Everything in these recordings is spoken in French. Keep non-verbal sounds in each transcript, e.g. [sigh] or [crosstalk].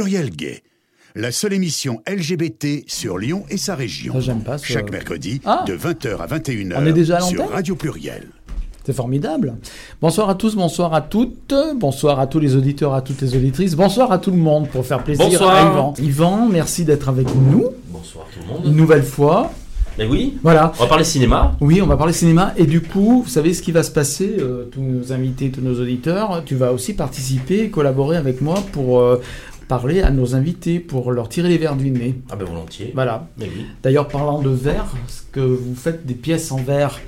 Pluriel Gay, la seule émission LGBT sur Lyon et sa région. Ça, j'aime pas, ce- Chaque mercredi, Ah de 20h à 21h On est déjà à sur l'antenne Radio Pluriel. C'est formidable. Bonsoir à tous, bonsoir à toutes, bonsoir à tous les auditeurs, à toutes les auditrices, bonsoir à tout le monde pour faire plaisir Bonsoir. à Yvan. Yvan, merci d'être avec nous Bonsoir tout le une monde. nouvelle fois. Mais oui, Voilà. on va parler cinéma. Oui, on va parler cinéma et du coup, vous savez ce qui va se passer, euh, tous nos invités, tous nos auditeurs, tu vas aussi participer, collaborer avec moi pour euh, parler à nos invités, pour leur tirer les verres du nez. Ah ben volontiers. Voilà. Mais oui. D'ailleurs, parlant de verre, ce que vous faites des pièces en verre,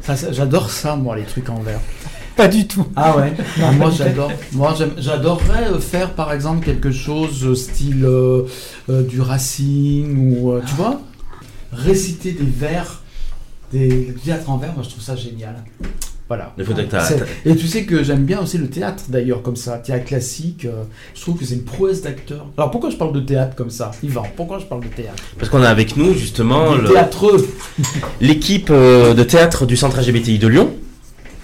ça, ça- j'adore ça, moi, les trucs en verre. Pas du tout. Ah ouais Non, Moi, j'adore. Moi, j'adorerais euh, faire, par exemple, quelque chose euh, style euh, euh, du Racing ou, euh, tu vois, réciter des vers, des théâtres en verre. Moi, je trouve ça génial. Voilà. Et tu sais que j'aime bien aussi le théâtre d'ailleurs comme ça, théâtre classique. euh, je trouve que c'est une prouesse d'acteur. Alors pourquoi je parle de théâtre comme ça, Yvan? Pourquoi je parle de théâtre? Parce qu'on a avec nous justement le- théâtreux. [laughs] l'équipe euh, de théâtre du centre LGBTI de Lyon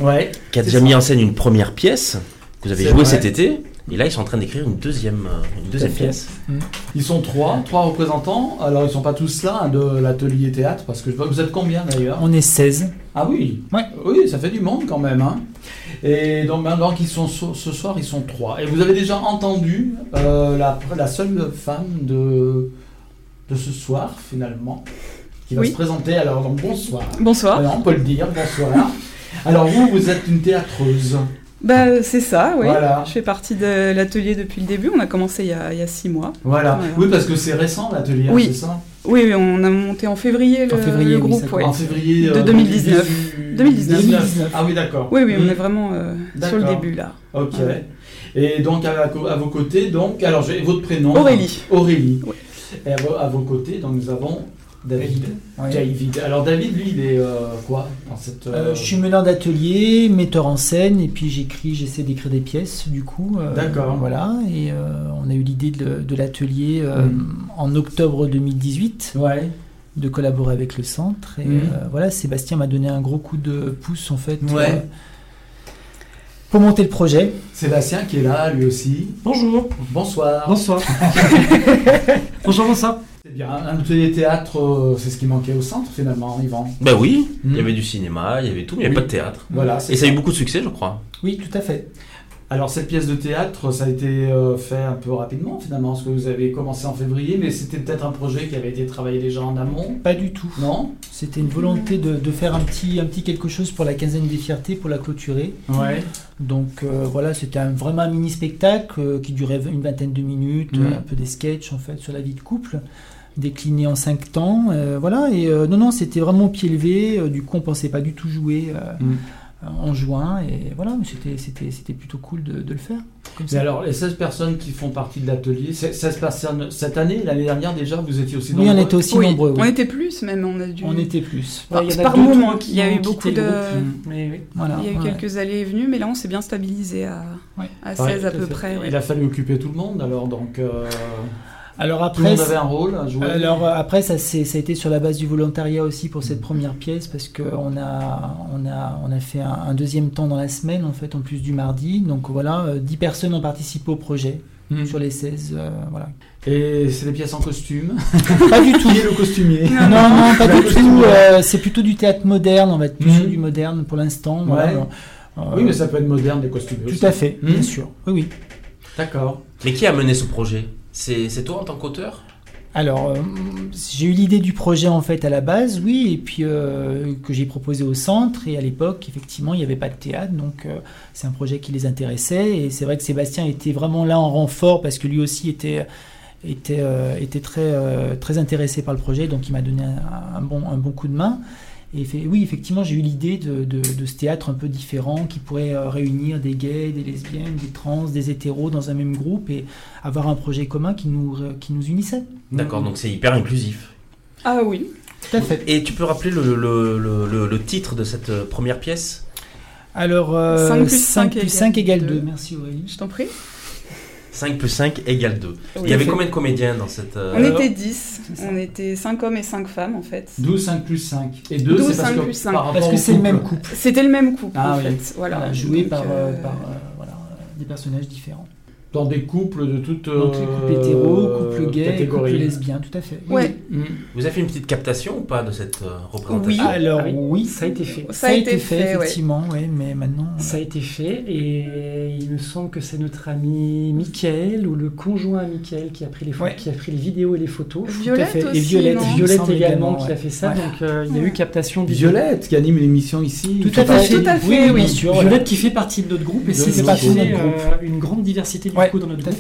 Ouais. qui a déjà ça. mis en scène une première pièce que vous avez jouée cet été. Et là, ils sont en train d'écrire une deuxième, euh, une deuxième fait. pièce. Ils sont trois, trois représentants. Alors ils sont pas tous là hein, de l'atelier théâtre parce que je vois que vous êtes combien d'ailleurs? On est 16. Ah oui? Ouais. Oui, ça fait du monde quand même. Hein. Et donc maintenant qu'ils sont so- ce soir, ils sont trois. Et vous avez déjà entendu euh, la, la seule femme de de ce soir finalement qui va Oui. se présenter. Alors donc bonsoir. Bonsoir. Alors, on peut le dire. Bonsoir. Alors vous, vous êtes une théâtreuse. Bah, c'est ça, oui. Voilà. Je fais partie de l'atelier depuis le début. On a commencé il y a, il y a six mois. Voilà. Voilà. Oui, parce que c'est récent l'atelier, hein, Oui. c'est ça? Oui, oui, on a monté en février le, En février, le oui, groupe. ça ouais. En février De euh, 2019. 2019. Ah oui, d'accord. Oui, oui, on Mm. est vraiment euh, sur le début là. Ok. Ouais. Et donc à, à vos côtés, donc, alors j'ai votre prénom. Aurélie. Aurélie. Oui. Et à vos, à vos côtés, donc nous avons David. David. Alors David, lui, il est euh, quoi dans cette Euh, euh, je suis meneur d'atelier, metteur en scène, et puis j'écris, j'essaie d'écrire des pièces, du coup. D'accord. Voilà, et on a eu l'idée de, de l'atelier Mm. en octobre 2018, Ouais. de collaborer avec le centre. Et Mm. voilà, Sébastien m'a donné un gros coup de pouce, en fait, Ouais. Pour monter le projet. Sébastien qui est là, lui aussi. Bonjour. Bonsoir. Bonsoir. [laughs] Bonjour, bonsoir. C'est bien. Un atelier théâtre, euh, c'est ce qui manquait au centre finalement, Yvan. Ben oui, Mm. il y avait du cinéma, il y avait tout, mais il n'y Oui. avait pas de théâtre. Voilà. Et ça a eu beaucoup de succès, je crois. Oui, tout à fait. Alors cette pièce de théâtre, ça a été euh, fait un peu rapidement finalement, parce que vous avez commencé en février, mais c'était peut-être un projet qui avait été travaillé déjà en amont, Pas du tout. non? C'était une volonté de, de faire un petit, un petit quelque chose pour la quinzaine des fiertés, pour la clôturer. Ouais. Donc euh, voilà, c'était un- vraiment un mini spectacle euh, qui durait une vingtaine de minutes, euh, un peu des sketchs en fait sur la vie de couple, décliné en cinq temps. euh, voilà, et euh, non, non, c'était vraiment au pied levé. euh, du coup, on pensait pas du tout jouer Mhm. En juin, et voilà, mais c'était, c'était, c'était plutôt cool de, de le faire. Comme Mais ça. alors les 16 personnes qui font partie de l'atelier, c'est- 16 personnes cette année, l'année dernière déjà, vous étiez aussi oui, on nombreux était aussi oui, nombreux. on était plus même. On a dû. On était plus. Par- Ouais, par moment, il y a eu beaucoup de-. Mais oui. Voilà, Il y a eu ouais. quelques allées et venues, mais là on s'est bien stabilisé à, Ouais. à Ouais, 16 à peu près. ouais. Il a fallu occuper tout le monde alors, donc euh, Alors tout le après, monde avait un rôle à jouer. Alors euh, après, ça, a été sur la base du volontariat aussi pour cette première pièce parce qu'on a, on a, on a fait un, un deuxième temps dans la semaine en fait, en plus du mardi. Donc voilà, euh, 10 personnes ont participé au projet Mhm. sur les 16. euh, voilà. Et c'est des pièces en costume. [laughs] Pas du tout. Qui est le costumier Non, non, pas [laughs] du tout. euh, c'est plutôt du théâtre moderne, on va être plus sur du moderne pour l'instant. voilà. Euh, Oui, mais ça peut être moderne des costumes. Tout à fait, bien sûr. Oui, oui. D'accord. Mais qui a mené ce projet? C'est toi en tant qu'auteur? Alors, euh, j'ai eu l'idée du projet en fait à la base, oui, et puis euh, que j'ai proposé au centre. Et à l'époque, effectivement, il n'y avait pas de théâtre, donc euh, c'est un projet qui les intéressait. Et c'est vrai que Sébastien était vraiment là en renfort parce que lui aussi était était, très très intéressé par le projet, donc il m'a donné un bon un bon coup de main. Et fait- oui, effectivement, j'ai eu l'idée de, de, de ce théâtre un peu différent qui pourrait euh, réunir des gays, des lesbiennes, des trans, des hétéros dans un même groupe et avoir un projet commun qui nous, qui nous unissait. D'accord, donc c'est hyper inclusif. Ah oui. Tout à fait. Et tu peux rappeler le, le, le, le- le titre de cette euh, première pièce? Alors, euh, 5 plus 5 5 plus 5 égale égale 2. deux. Merci Aurélie. Je t'en prie. 5 plus 5 égale 2. Il Oui. y avait fait. combien de comédiens dans cette... euh, On Alors, était 10. c'est ça. On était 5 hommes et 5 femmes en fait. 12, 5 plus 5. Et 2, 12, c'est parce 5 que plus 5. par Parce que c'est le même couple. C'était le même couple Ah en oui. fait. Voilà. Voilà, joué Donc, par, euh, euh, par euh, voilà, des personnages différents. dans des couples de toutes Donc les couples euh, hétéros, couples gays, couples lesbiens, tout à fait. Oui, Ouais. Oui. Mm. Vous avez fait une petite captation ou pas de cette euh, représentation Oui. Alors Ah oui, oui, ça a été fait. Ça, a été fait, effectivement, oui, mais maintenant. Ça a été fait et il me semble que c'est notre ami Michael ou le conjoint Michael qui a pris les, Ouais. qui a pris les vidéos et les photos. Violette fait. Et aussi, Violette. me Violette semble également qui a fait ça, Ouais. donc euh, il y a eu captation vidéo. Violette qui anime l'émission ici. Tout à fait. Tout à fait, oui, oui. sûr. Violette voilà. qui fait partie de notre groupe et c'est ce qui groupe. fait Notre une grande diversité du coup dans notre groupe.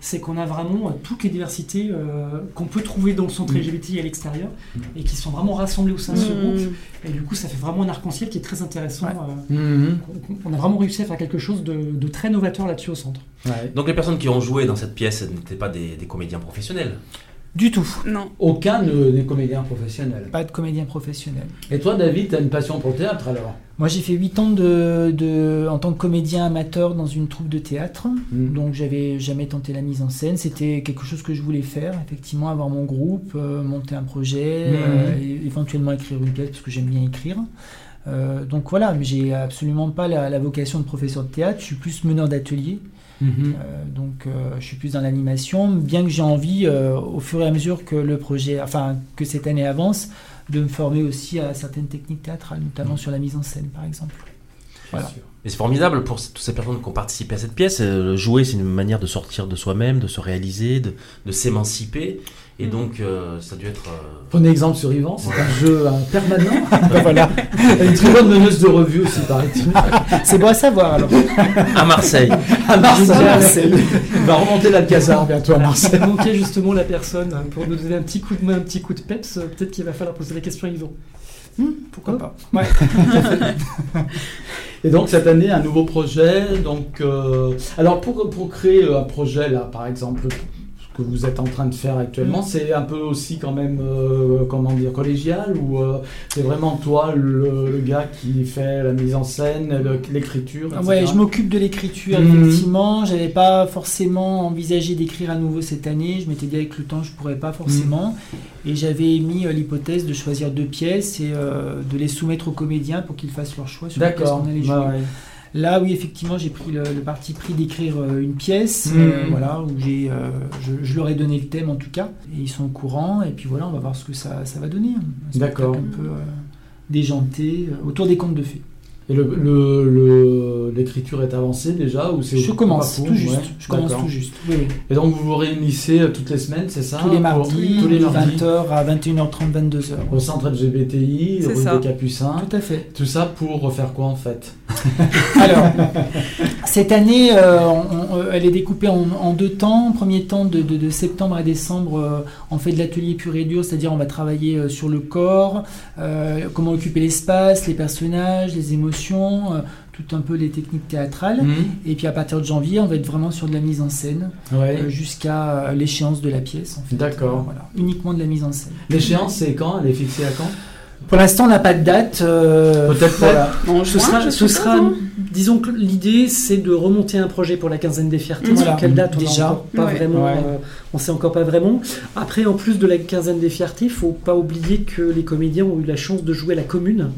c'est qu'on a vraiment toutes les diversités euh, qu'on peut trouver dans le centre Mm. LGBT à l'extérieur et qui sont vraiment rassemblées au sein de ce Mm. groupe. Et du coup, ça fait vraiment un arc-en-ciel qui est très intéressant. Ouais. euh, Mhm. on- on a vraiment réussi à faire quelque chose de, de très novateur là-dessus au centre. Ouais. Donc les personnes qui ont joué dans cette pièce n'étaient pas des, des comédiens professionnels. Du tout. Non. Aucun ne- des comédiens professionnels. Pas de comédien professionnel. Et toi, David, tu as une passion pour le théâtre alors? Moi, j'ai fait 8 ans de, de- en tant que comédien amateur dans une troupe de théâtre. Mm. Donc, j'avais jamais tenté la mise en scène. C'était quelque chose que je voulais faire, effectivement, avoir mon groupe, euh, monter un projet, euh, et éventuellement écrire une pièce parce que j'aime bien écrire. Euh, donc voilà, mais j'ai absolument pas la, la vocation de professeur de théâtre. Je suis plus meneur d'atelier. Mhm. Euh, donc, euh, je suis plus dans l'animation, bien que j'ai envie, euh, au fur et à mesure que le projet, enfin, que cette année avance, de me former aussi à certaines techniques théâtrales, notamment sur la mise en scène, par exemple. Voilà. Et c'est formidable pour toutes ces personnes qui ont participé à cette pièce. Jouer, c'est une manière de sortir de soi-même, de se réaliser, de, de s'émanciper. Et donc, euh, ça a dû être. euh, Prenez exemple sur Yvan, c'est un jeu hein, permanent. [laughs] Ben voilà, [laughs] une très bonne meneuse de revue aussi, paraît-il. [laughs] c'est bon à savoir alors. à Marseille. À Marseille. À Marseille. Il va remonter l'Alcazar bientôt à Marseille. Ça manquait justement la personne hein, pour nous donner un petit coup de main, un petit coup de peps. euh, Peut-être qu'il va falloir poser la question à Yvan. Pourquoi pas? Et donc cette année, un nouveau projet. Donc, euh, alors pour, pour créer un projet là, par exemple, que vous êtes en train de faire actuellement, c'est un peu aussi quand même, euh, comment dire, collégial ou euh, c'est vraiment toi le, le gars qui fait la mise en scène, l'écriture, etc. Ouais, je m'occupe de l'écriture, Mhm. effectivement. J'avais pas forcément envisagé d'écrire à nouveau cette année. Je m'étais dit avec le temps, je pourrais pas forcément. Et j'avais émis euh, l'hypothèse de choisir deux pièces et euh, de les soumettre aux comédiens pour qu'ils fassent leur choix sur D'accord. qu'on allait jouer. Ouais. Là, oui, effectivement, j'ai pris le, le parti pris d'écrire euh, une pièce, Mhm. euh, voilà, où j'ai, euh, je, je leur ai donné le thème en tout cas, et ils sont au courant, et puis voilà, on va voir ce que ça, ça va donner. Spectacle D'accord. Un peu euh, déjanté, autour des contes de fées. Et le, le- le- l'écriture est avancée déjà ou c'est Je commence tout juste, Ouais, je commence tout juste. Oui, oui. Et donc vous vous réunissez euh, toutes les semaines, c'est ça tous les pour- mardis, tous les de mardis 20h à 21h30, 22h. au centre LGBTI, rue ça. des Capucins. Tout à fait. Tout ça pour refaire quoi en fait? [laughs] Alors, cette année, euh, on- on- elle est découpée en, en deux temps. Premier temps, de, de- de septembre à décembre, euh, on fait de l'atelier pur et dur, c'est-à-dire on va travailler euh, sur le corps, euh, comment occuper l'espace, les personnages, les émotions, euh, tout un peu les techniques théâtrales. Et puis à partir de janvier, on va être vraiment sur de la mise en scène, Ouais. euh, jusqu'à euh, l'échéance de la pièce. En fait. D'accord. Euh, voilà, uniquement de la mise en scène. L'échéance c'est quand? Elle est fixée à quand? Pour l'instant, on n'a pas de date. euh, Peut-être voilà. En Ce juin, sera, ce disons que l'idée c'est de remonter un projet pour la quinzaine des fiertés. Voilà. Sur quelle date on Déjà. pas Ouais. vraiment, Ouais. euh, on sait encore pas vraiment. Après, en plus de la quinzaine des fiertés, il faut pas oublier que les comédiens ont eu la chance de jouer à la commune.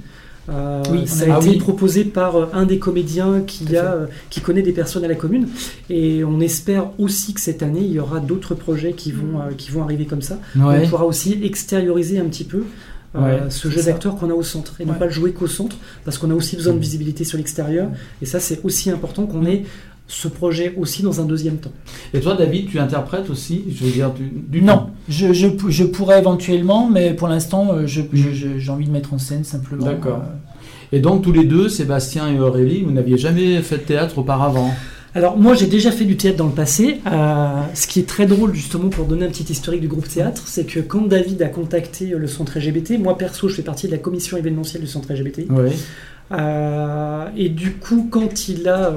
Euh, Oui, ça a a- été oui. proposé par euh, un des comédiens qui, a, euh, qui connaît des personnes à la commune. Et on espère aussi que cette année, il y aura d'autres projets qui vont, euh, qui vont arriver comme ça. Ouais. On pourra aussi extérioriser un petit peu Ouais, ce jeu ça. d'acteurs qu'on a au centre et non Ouais. pas le jouer qu'au centre parce qu'on a aussi besoin de visibilité sur l'extérieur et ça c'est aussi important qu'on ait ce projet aussi dans un deuxième temps. Et toi David, tu interprètes aussi Je veux dire du, du Non, je, je, je pourrais éventuellement, mais pour l'instant, euh, je- je- je- j'ai envie de mettre en scène simplement. D'accord. euh, Et donc tous les deux, Sébastien et Aurélie, vous n'aviez jamais fait de théâtre auparavant? Alors moi j'ai déjà fait du théâtre dans le passé. Euh, ce qui est très drôle justement pour donner un petit historique du groupe théâtre, c'est que quand David a contacté le centre LGBT, moi perso je fais partie de la commission événementielle du centre LGBT. Euh, et du coup, quand il a,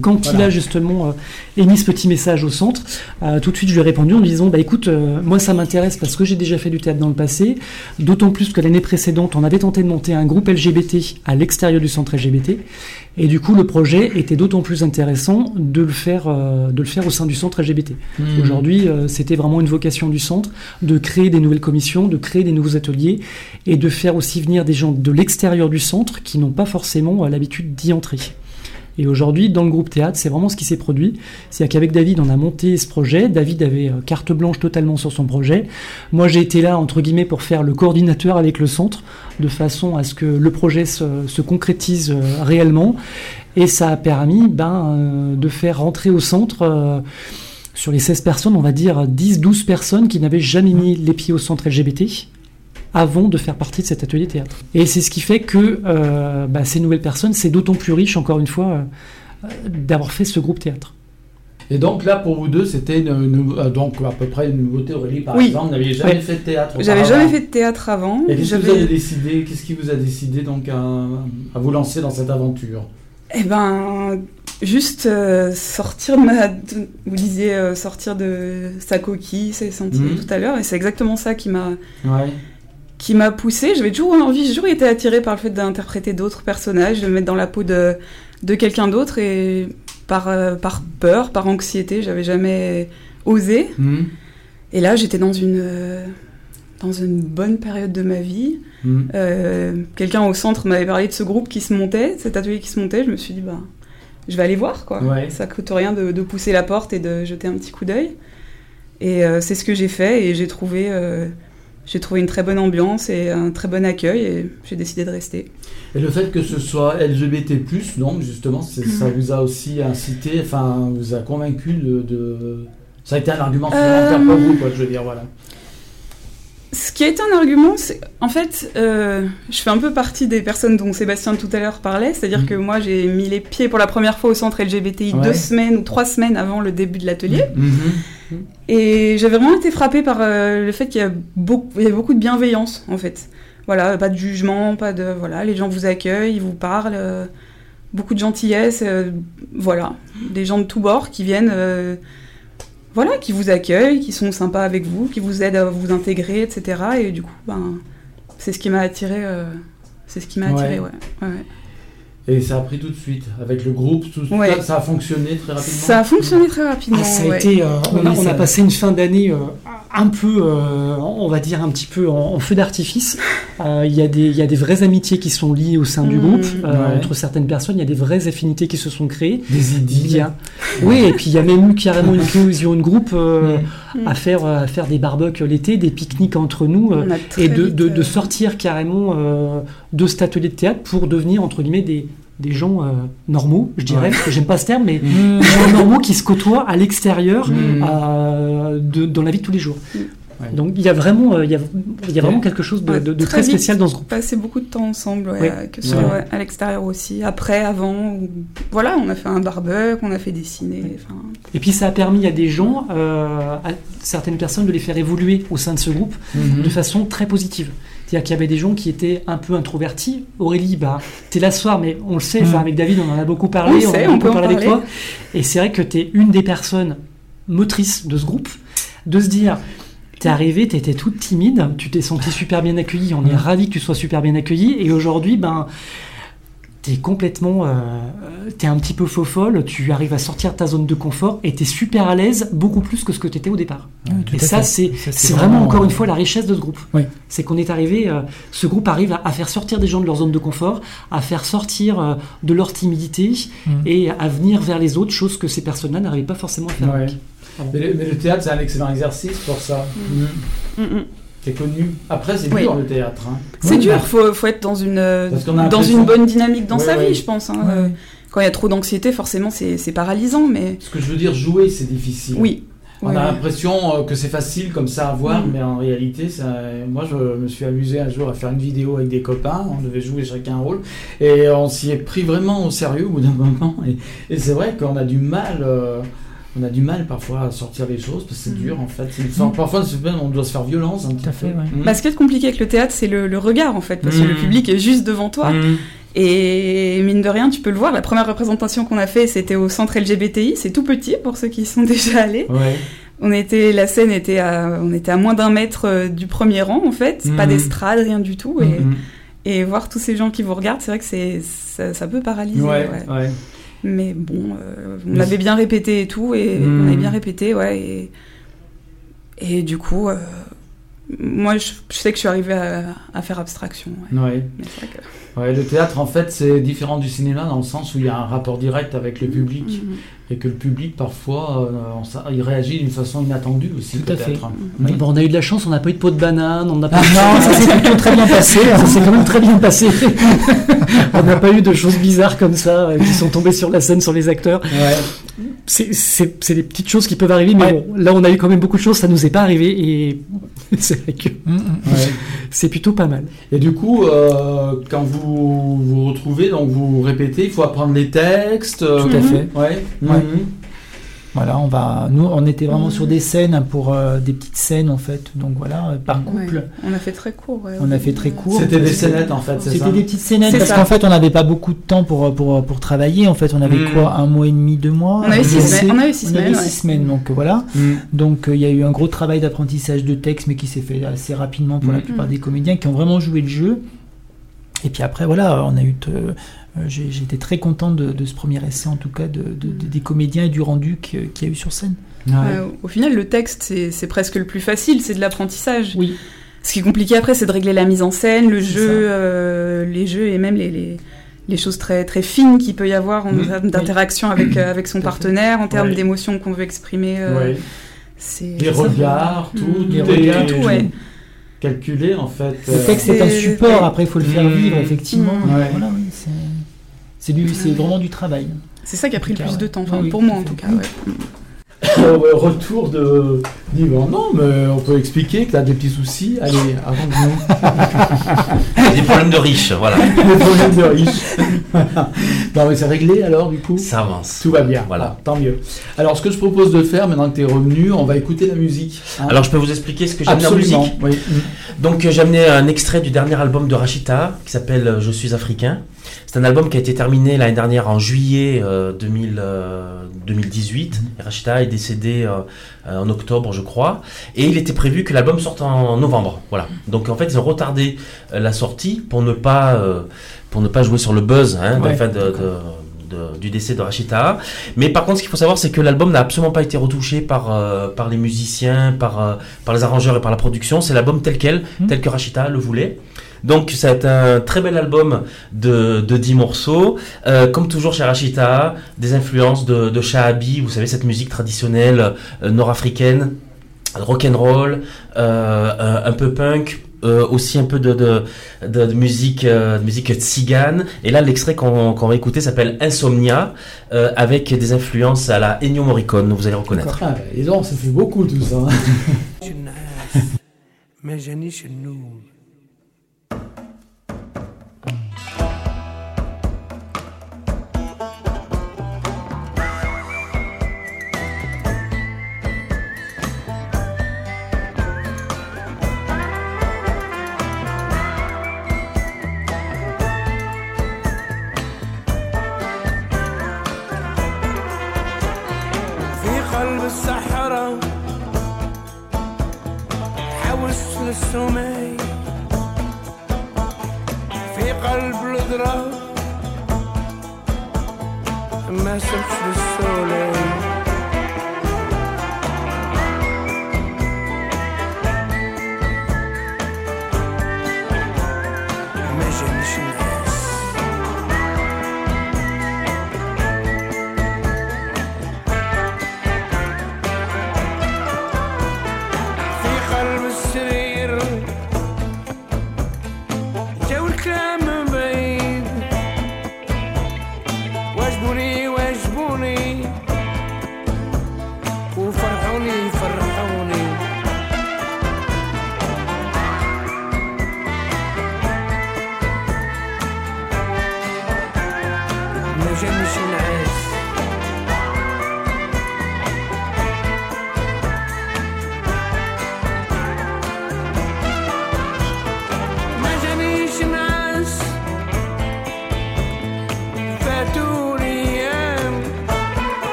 quand il a justement euh, émis ce petit message au centre, euh, tout de suite je lui ai répondu en lui disant Bah écoute, euh, moi ça m'intéresse parce que j'ai déjà fait du théâtre dans le passé, d'autant plus que l'année précédente on avait tenté de monter un groupe LGBT à l'extérieur du centre LGBT, et du coup le projet était d'autant plus intéressant de le faire, de le faire au sein du centre LGBT. Hmm. Aujourd'hui, c'était vraiment une vocation du centre de créer des nouvelles commissions, de créer des nouveaux ateliers et de faire aussi venir des gens de l'extérieur du centre qui n'ont pas forcément l'habitude d'y entrer. Et aujourd'hui, dans le groupe théâtre, c'est vraiment ce qui s'est produit. C'est-à-dire qu'avec David, on a monté ce projet. David avait euh, carte blanche totalement sur son projet. Moi, j'ai été là, entre guillemets, pour faire le coordinateur avec le centre, de façon à ce que le projet se, se concrétise euh, réellement. Et ça a permis ben, euh, de faire rentrer au centre, sur les 16 personnes, on va dire 10-12 personnes qui n'avaient jamais mis les pieds au centre LGBT avant de faire partie de cet atelier théâtre. Et c'est ce qui fait que euh, bah, ces nouvelles personnes, c'est d'autant plus riche, encore une fois, euh, d'avoir fait ce groupe théâtre. Et donc là, pour vous deux, c'était une, une- euh, donc à peu près une nouveauté. Aurélie, par Oui. exemple, vous n'aviez jamais Ouais. fait de théâtre. J'avais jamais fait de théâtre avant. Et qu'est-ce que vous avez décidé Qu'est-ce qui vous a décidé donc à, à vous lancer dans cette aventure? Eh ben, juste euh, sortir de ma. vous disiez euh, sortir de sa coquille, c'est senti Mhm. tout à l'heure, et c'est exactement ça qui m'a Ouais. Qui m'a poussée. J'avais toujours envie, j'ai toujours été attirée par le fait d'interpréter d'autres personnages, de me mettre dans la peau de de quelqu'un d'autre, et par euh, par peur, par anxiété, j'avais jamais osé. Mhm. Et là, j'étais dans une euh, dans une bonne période de ma vie. Mhm. Euh, Quelqu'un au centre m'avait parlé de ce groupe qui se montait, cet atelier qui se montait. Je me suis dit, bah, je vais aller voir, quoi. Ouais. Ça coûte rien de, de pousser la porte et de jeter un petit coup d'œil. Et euh, c'est ce que j'ai fait et j'ai trouvé, euh, j'ai trouvé une très bonne ambiance et un très bon accueil et j'ai décidé de rester. Et le fait que ce soit LGBT+, donc justement, c'est- ça vous a aussi incité, enfin, vous a convaincu de, de- Ça a été un argument Euh, supplémentaire pour vous, quoi, je veux dire, voilà. Ce qui a été un argument, c'est en fait, euh, je fais un peu partie des personnes dont Sébastien tout à l'heure parlait, c'est-à-dire Mhm. que moi j'ai mis les pieds pour la première fois au centre LGBTI Ouais. deux semaines ou trois semaines avant le début de l'atelier. Mhm. Et j'avais vraiment été frappée par euh, le fait qu'il y, a beaucoup, il y avait beaucoup de bienveillance, en fait. Voilà, pas de jugement, pas de... Voilà, les gens vous accueillent, ils vous parlent, euh, beaucoup de gentillesse, voilà. Des gens de tous bords qui viennent... voilà, qui vous accueillent, qui sont sympas avec vous, qui vous aident à vous intégrer, etc. Et du coup, ben, c'est ce qui m'a attiré... euh, c'est ce qui m'a attiré, Ouais. ouais. ouais, ouais. Et ça a pris tout de suite, avec le groupe, tout Ouais. ça, ça a fonctionné très rapidement Ça a fonctionné très rapidement. Ah, ça a ouais. été, euh, on, a, on passé une fin d'année euh, un peu, euh, on va dire un petit peu en, en feu d'artifice. Euh, Il y, a des- il y a des vraies amitiés qui sont liées au sein du Mhm. groupe euh, Ouais. entre certaines personnes. Il y a des vraies affinités qui se sont créées. Des idées. a- Oui, et puis il y a même eu carrément une [laughs] cohésion de groupe euh, Mhm. à faire à faire des barbecues l'été, des pique-niques entre nous. euh, et de, de- de sortir carrément euh, de cet atelier de théâtre pour devenir entre guillemets des, des gens euh, normaux, je dirais, Ouais. parce que j'aime pas ce terme, mais Mhm. des gens normaux qui se côtoient à l'extérieur Mhm. euh, de- dans la vie de tous les jours. Ouais. Donc il y a vraiment, euh, il y a, il y a vraiment Ouais. quelque chose de, Ouais, de- de très très vite. spécial dans ce groupe. passé beaucoup de temps ensemble, ouais, que ce soit à l'extérieur aussi, après, avant. ou- Voilà, on a fait un barbecue, on a fait dessiner. Et puis ça a permis à des gens, euh, à certaines personnes, de les faire évoluer au sein de ce groupe Mhm. de façon très positive. C'est-à-dire qu'il y avait des gens qui étaient un peu introvertis. Aurélie, bah, t'es là ce soir, mais on le sait, Mhm. avec David, on en a beaucoup parlé, On le en sait, a on beaucoup peut parlé avec parler. toi. Et c'est vrai que t'es une des personnes motrices de ce groupe, de se dire, t'es arrivé, t'étais toute timide, tu t'es senti super bien accueilli, on est Mhm. ravi que tu sois super bien accueilli, et aujourd'hui, ben, t'es complètement, euh, t'es un petit peu faux folle, tu arrives à sortir de ta zone de confort, et t'es super à l'aise, beaucoup plus que ce que t'étais au départ. Et ça, c'est c'est vraiment encore une fois la richesse de ce groupe. Oui. C'est qu'on est arrivé, euh, ce groupe arrive à, à faire sortir des gens de leur zone de confort, à faire sortir euh, de leur timidité Mhm. et à venir vers les autres, chose que ces personnes-là n'arrivaient pas forcément à faire. Ouais. avec. Mais, le, mais le théâtre, c'est un excellent exercice pour ça. Mm, mm. C'est connu. Après, c'est Oui. dur le théâtre. hein. C'est dur, faut, faut être dans une, dans une bonne dynamique dans Ouais, sa ouais. vie, je pense. hein. Quand il y a trop d'anxiété, forcément, c'est paralysant, mais Ce que je veux dire, jouer, c'est difficile. oui. On a l'impression euh, que c'est facile comme ça à voir, Mm. mais en réalité, ça... moi je me suis amusé un jour à faire une vidéo avec des copains, on devait jouer chacun un rôle, et on s'y est pris vraiment au sérieux au bout d'un [laughs] moment. Et, et c'est vrai qu'on a du mal, euh, on a du mal parfois à sortir les choses, parce que c'est Mm. dur en fait. Forme- Parfois on doit se faire violence un petit à peu. fait, ouais. Mm. Bah, ce qui est compliqué avec le théâtre, c'est le, le regard, en fait, parce que Mm. le public est juste devant toi. Mm. Et mine de rien, tu peux le voir, la première représentation qu'on a fait, c'était au centre LGBTI, c'est tout petit pour ceux qui y sont [laughs] déjà allés. Ouais. On était, la scène était à, on était à moins d'un mètre euh, du premier rang en fait, pas d'estrade, rien du tout. Et, Mm. et voir tous ces gens qui vous regardent, c'est vrai que c'est, ça, ça peut paralyser. Ouais, ouais. Mais bon, euh, on Mais avait bien répété et tout, et Mhm. on avait bien répété, ouais. Et, et du coup, euh, moi, je, je sais que je suis arrivée à, à faire abstraction. ouais. Mais Ouais, le théâtre, en fait, c'est différent du cinéma dans le sens où il y a un rapport direct avec le public Mhm. et que le public, parfois, euh, il réagit d'une façon inattendue aussi, Tout à fait. Oui, bon, on a eu de la chance, on n'a pas eu de pot de banane, on n'a pas Non, ça s'est plutôt très bien passé. hein. Ça s'est quand même très bien passé. [laughs] on n'a pas eu de choses bizarres comme ça euh, qui sont tombées sur la scène sur les acteurs. Ouais. C'est- des petites choses qui peuvent arriver, mais Ouais. bon, là on a eu quand même beaucoup de choses, ça nous est pas arrivé et [laughs] c'est vrai que Mm, mm. Ouais. C'est plutôt pas mal. Et du coup, euh, quand vous vous retrouvez, donc vous répétez, il faut apprendre les textes. euh, Tout à fait. Ouais. Ouais. Voilà, on va. Nous, on était vraiment sur des scènes hein, pour euh, des petites scènes en fait. Donc voilà, euh, par Ouais. couple. On a fait très court. ouais. On a fait très court. C'était des scénettes en fait, C'était des petites scénettes parce qu'en fait on n'avait pas beaucoup de temps pour, pour, pour travailler. En fait, on avait Mm. quoi Un mois et demi, deux mois On avait six semaines- on avait six on avait semaines, six ouais. semaines, donc euh, voilà. Mhm. Donc euh, il y a eu un gros travail d'apprentissage de texte, mais qui s'est fait assez rapidement pour la plupart des comédiens qui ont vraiment joué le jeu. Et puis après, voilà, on a eu. euh, j'ai- J'étais très content de, de ce premier essai, en tout cas, de, de- de- des comédiens et du rendu qu'il y a eu sur scène. Ouais. Euh, au final, le texte, c'est presque le plus facile, c'est de l'apprentissage. Oui. Ce qui est compliqué après, c'est de régler la mise en scène, le jeu, euh, les jeux et même les, les, les choses très, très fines qu'il peut y avoir en termes d'interaction avec, euh, avec son partenaire, en termes Ouais. d'émotions qu'on veut exprimer. euh, Les regards, tout, Mhm. tout Les est regards, tout, ouais. Calculé en fait. Le euh, texte est un C'est- support, après il faut le faire Mm. vivre, effectivement. Mm. Ouais. Voilà, oui, c'est- c'est vraiment du travail. C'est ça qui a pris le plus cas, de ouais. temps, enfin, Oui, pour moi en tout cas. ouais. Euh, retour de d'Yvan. Non, mais on peut expliquer que tu as des petits soucis. Allez, avant de nous. [laughs] Des problèmes de riches, voilà. Des problèmes de riches. non, mais c'est réglé alors, du coup? Ça avance. Tout va bien. Voilà. Ah, tant mieux. Alors, ce que je propose de faire, maintenant que tu es revenu, on va écouter la musique. hein. Alors je peux vous expliquer ce que j'ai amené en musique? Oui. Donc euh, j'ai amené un extrait du dernier album de Rachita qui s'appelle euh, Je suis africain. C'est un album qui a été terminé l'année dernière en juillet euh, 2000, euh, 2018. Et Rachita est décédé euh, euh, en octobre je crois. Et il était prévu que l'album sorte en novembre. Voilà. Donc en fait ils ont retardé euh, la sortie pour ne pas, euh, pour ne pas jouer sur le buzz hein, de- Ouais, enfin, de- de- de- du décès de Rachita. Mais par contre, ce qu'il faut savoir, c'est que l'album n'a absolument pas été retouché par, euh, par les musiciens, par, euh, par les arrangeurs et par la production. C'est l'album tel quel, Mhm. tel que Rachita le voulait. Donc, c'est un très bel album de, de 10 morceaux. Euh, comme toujours chez Rachita, des influences de, de Shahabi, vous savez, cette musique traditionnelle euh, nord-africaine, rock'n'roll, euh, euh, un peu punk. euh, aussi un peu de, de, de, de musique euh, de musique tzigane et là l'extrait qu'on qu'on va écouter s'appelle Insomnia euh, avec des influences à la Ennio Morricone vous allez reconnaître Ah, bah, et donc, ça fait beaucoup tout ça. [laughs]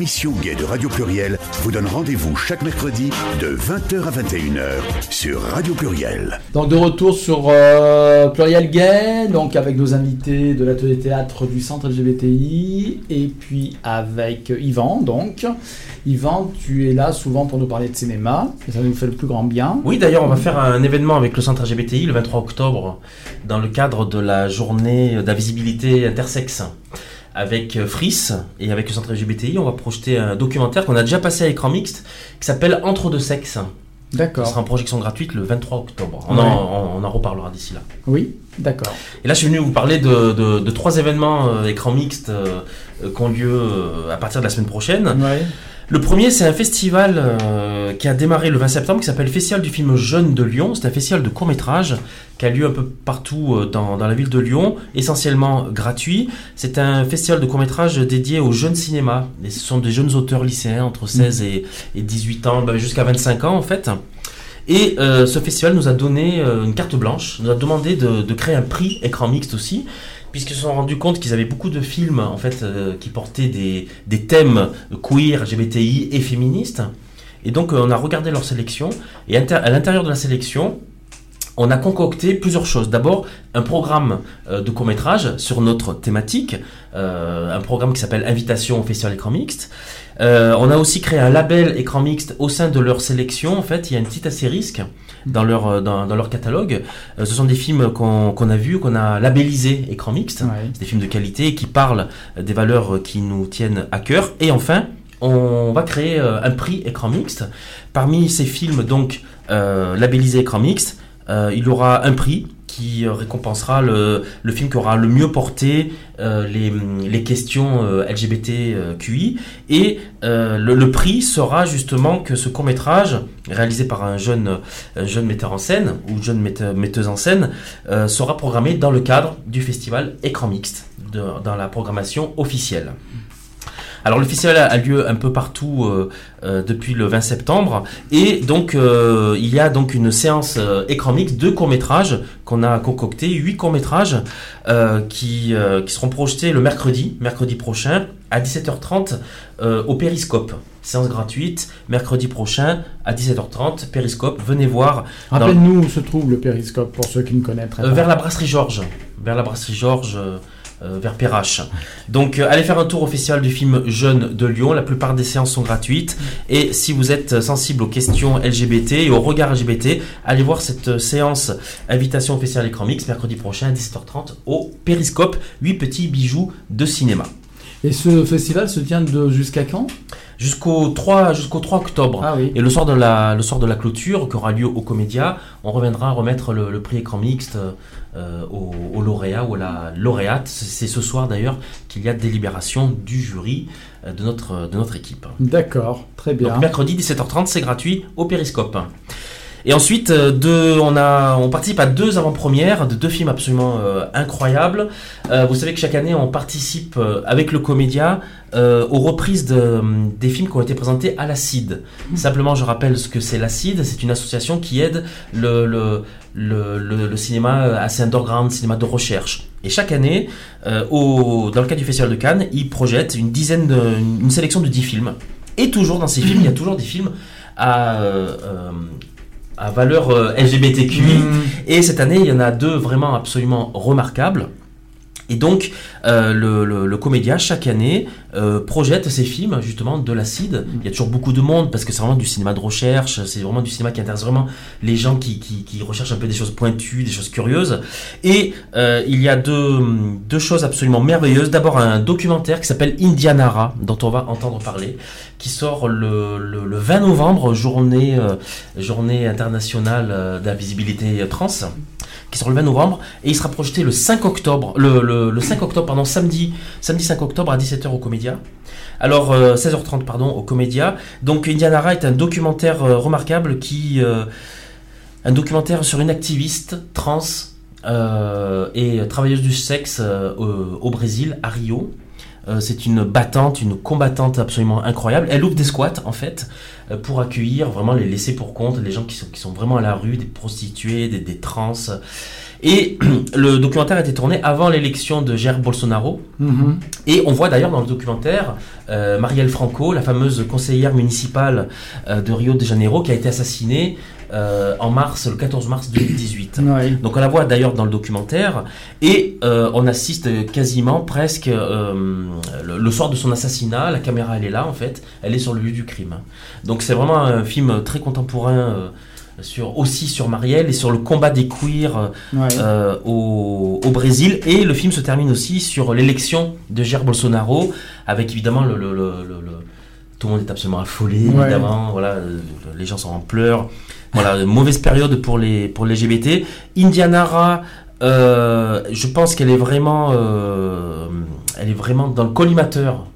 L'émission Gay de Radio Pluriel vous donne rendez-vous chaque mercredi de 20h à 21h sur Radio Pluriel. Donc de retour sur euh, Pluriel Gay, donc avec nos invités de l'atelier théâtre du centre LGBTI, et puis avec Yvan, donc. Yvan, tu es là souvent pour nous parler de cinéma, et ça nous fait le plus grand bien. Oui, d'ailleurs, on va faire un événement avec le centre LGBTI le 23 octobre dans le cadre de la journée de la visibilité intersexe. Avec euh, Fris et avec le centre LGBTI, on va projeter un documentaire qu'on a déjà passé à écran mixte qui s'appelle Entre deux sexes. Ce D'accord. sera en projection gratuite le 23 octobre. On, Ouais. en, on en reparlera d'ici là. Oui, d'accord. Et là, je suis venu vous parler de, de- de trois événements euh, écran mixte euh, qui ont lieu euh, à partir de la semaine prochaine. Ouais. Le premier, c'est un festival euh, qui a démarré le 20 septembre, qui s'appelle le Festival du film Jeune de Lyon. C'est un festival de court-métrage qui a lieu un peu partout euh, dans, dans la ville de Lyon, essentiellement gratuit. C'est un festival de court-métrage dédié au jeune cinéma. Et ce sont des jeunes auteurs lycéens entre 16 et, et 18 ans, ben, jusqu'à 25 ans en fait. Et euh, ce festival nous a donné une carte blanche, nous a demandé de, de créer un prix écran mixte aussi, puisqu'ils se sont rendus compte qu'ils avaient beaucoup de films euh, qui portaient des, thèmes queer, LGBTI et féministes. Et donc euh, on a regardé leur sélection et à l'intérieur de la sélection, on a concocté plusieurs choses. D'abord, un programme euh, de court-métrage sur notre thématique, un programme qui s'appelle Invitation au Festival Écran Mixte. Euh, on a aussi créé un label écran mixte au sein de leur sélection. En fait, il y a une petite astérisque dans leur, euh, dans, dans leur catalogue. Euh, ce sont des films qu'on a vus, qu'on a labellisés écran mixte. Ouais. C'est des films de qualité qui parlent des valeurs qui nous tiennent à cœur. Et enfin, on va créer un prix écran mixte. Parmi ces films, donc, euh, labellisés écran mixte, il y aura un prix qui euh, récompensera le, film qui aura le mieux porté euh, les, questions euh, LGBTQI. Et le, prix sera justement que ce court métrage, réalisé par un jeune, un jeune metteur en scène ou jeune mette- metteuse en scène, sera programmé dans le cadre du festival Écran Mixte, dans la programmation officielle. Alors le festival a lieu un peu partout euh, euh, depuis le 20 septembre et donc euh, il y a donc une séance écran mixte de courts métrages qu'on a concocté, huit courts métrages qui, qui seront projetés le mercredi, mercredi prochain à 17h30 euh, au Périscope. Séance gratuite, mercredi prochain à 17h30, Périscope, venez voir Rappelle-nous où se trouve le périscope pour ceux qui ne connaîtraient pas. vers la brasserie Georges, vers la brasserie Georges, vers Perrache. Donc euh, allez faire un tour au festival du film Jeune de Lyon. La plupart des séances sont gratuites. Et si vous êtes sensible aux questions LGBT et au regard LGBT, allez voir cette euh, séance invitation au festival écran mix mercredi prochain à 17h30 au Périscope. 8 petits bijoux de cinéma. Et ce festival se tient de jusqu'à quand? Jusqu'au 3, jusqu'au 3 octobre. Ah oui. Et le soir de la, le soir de la clôture, qui aura lieu au Comédia, on reviendra remettre le, le prix écran mixte euh, au, au lauréat ou à la lauréate. C'est ce soir d'ailleurs qu'il y a délibération du jury euh, de notre, de notre équipe. D'accord, très bien. Donc mercredi 17h30, c'est gratuit au Périscope. Et ensuite, euh, on, participe à deux avant-premières de deux films absolument euh, incroyables. Euh, vous savez que chaque année, on participe avec le Comédia aux reprises de, des films qui ont été présentés à l'ACID. Simplement, je rappelle ce que c'est l'ACID. C'est une association qui aide le, cinéma assez underground, cinéma de recherche. Et chaque année, dans le cadre du Festival de Cannes, il projette une dizaine, de, une sélection de 10 films. Et toujours dans ces films, il y a toujours des films à, à valeur euh, LGBTQI. Mm. Et cette année, il y en a deux vraiment absolument remarquables. Et donc, euh, le, le, comédien, chaque année, euh, projette ses films, justement, de l'acide. Il y a toujours beaucoup de monde, parce que c'est vraiment du cinéma de recherche, c'est vraiment du cinéma qui intéresse vraiment les gens qui, qui, recherchent un peu des choses pointues, des choses curieuses. Et euh, il y a deux, deux choses absolument merveilleuses. D'abord, un documentaire qui s'appelle Indianara, dont on va entendre parler, qui sort le, le, le 20 novembre, journée, journée internationale de la visibilité trans qui sort le 20 novembre et il sera projeté le 5 octobre le, le, le 5 octobre pardon samedi samedi 5 octobre à 17h au Comédia. Alors euh, 16h30 pardon au Comédia. Donc Indianara est un documentaire euh, remarquable qui euh, un documentaire sur une activiste trans euh, et travailleuse du sexe euh, au, Brésil à Rio. Euh, c'est une battante, une combattante absolument incroyable. Elle ouvre des squats en fait euh, pour accueillir vraiment les laissés pour compte, les gens qui sont, qui sont vraiment à la rue, des prostituées, des, des trans. Et [clears throat] le documentaire a été tourné avant l'élection de Jair Bolsonaro. Mhm. Et on voit d'ailleurs dans le documentaire euh, Marielle Franco, la fameuse conseillère municipale euh, de Rio de Janeiro, qui a été assassinée euh, en mars, le 14 mars 2018. Ouais. Donc on la voit d'ailleurs dans le documentaire et euh, on assiste quasiment presque euh, le, le soir de son assassinat, la caméra elle est là en fait, elle est sur le lieu du crime. Donc c'est vraiment un film très contemporain sur aussi sur Marielle et sur le combat des queers Ouais. euh, au, au Brésil. Et le film se termine aussi sur l'élection de Jair Bolsonaro, avec évidemment le, le- le- le- le- tout le monde est absolument affolé, Ouais. évidemment. Voilà, les gens sont en pleurs. Voilà, une mauvaise période pour les pour les LGBT. Indianara. euh, je pense qu'elle est vraiment, euh, elle est vraiment dans le collimateur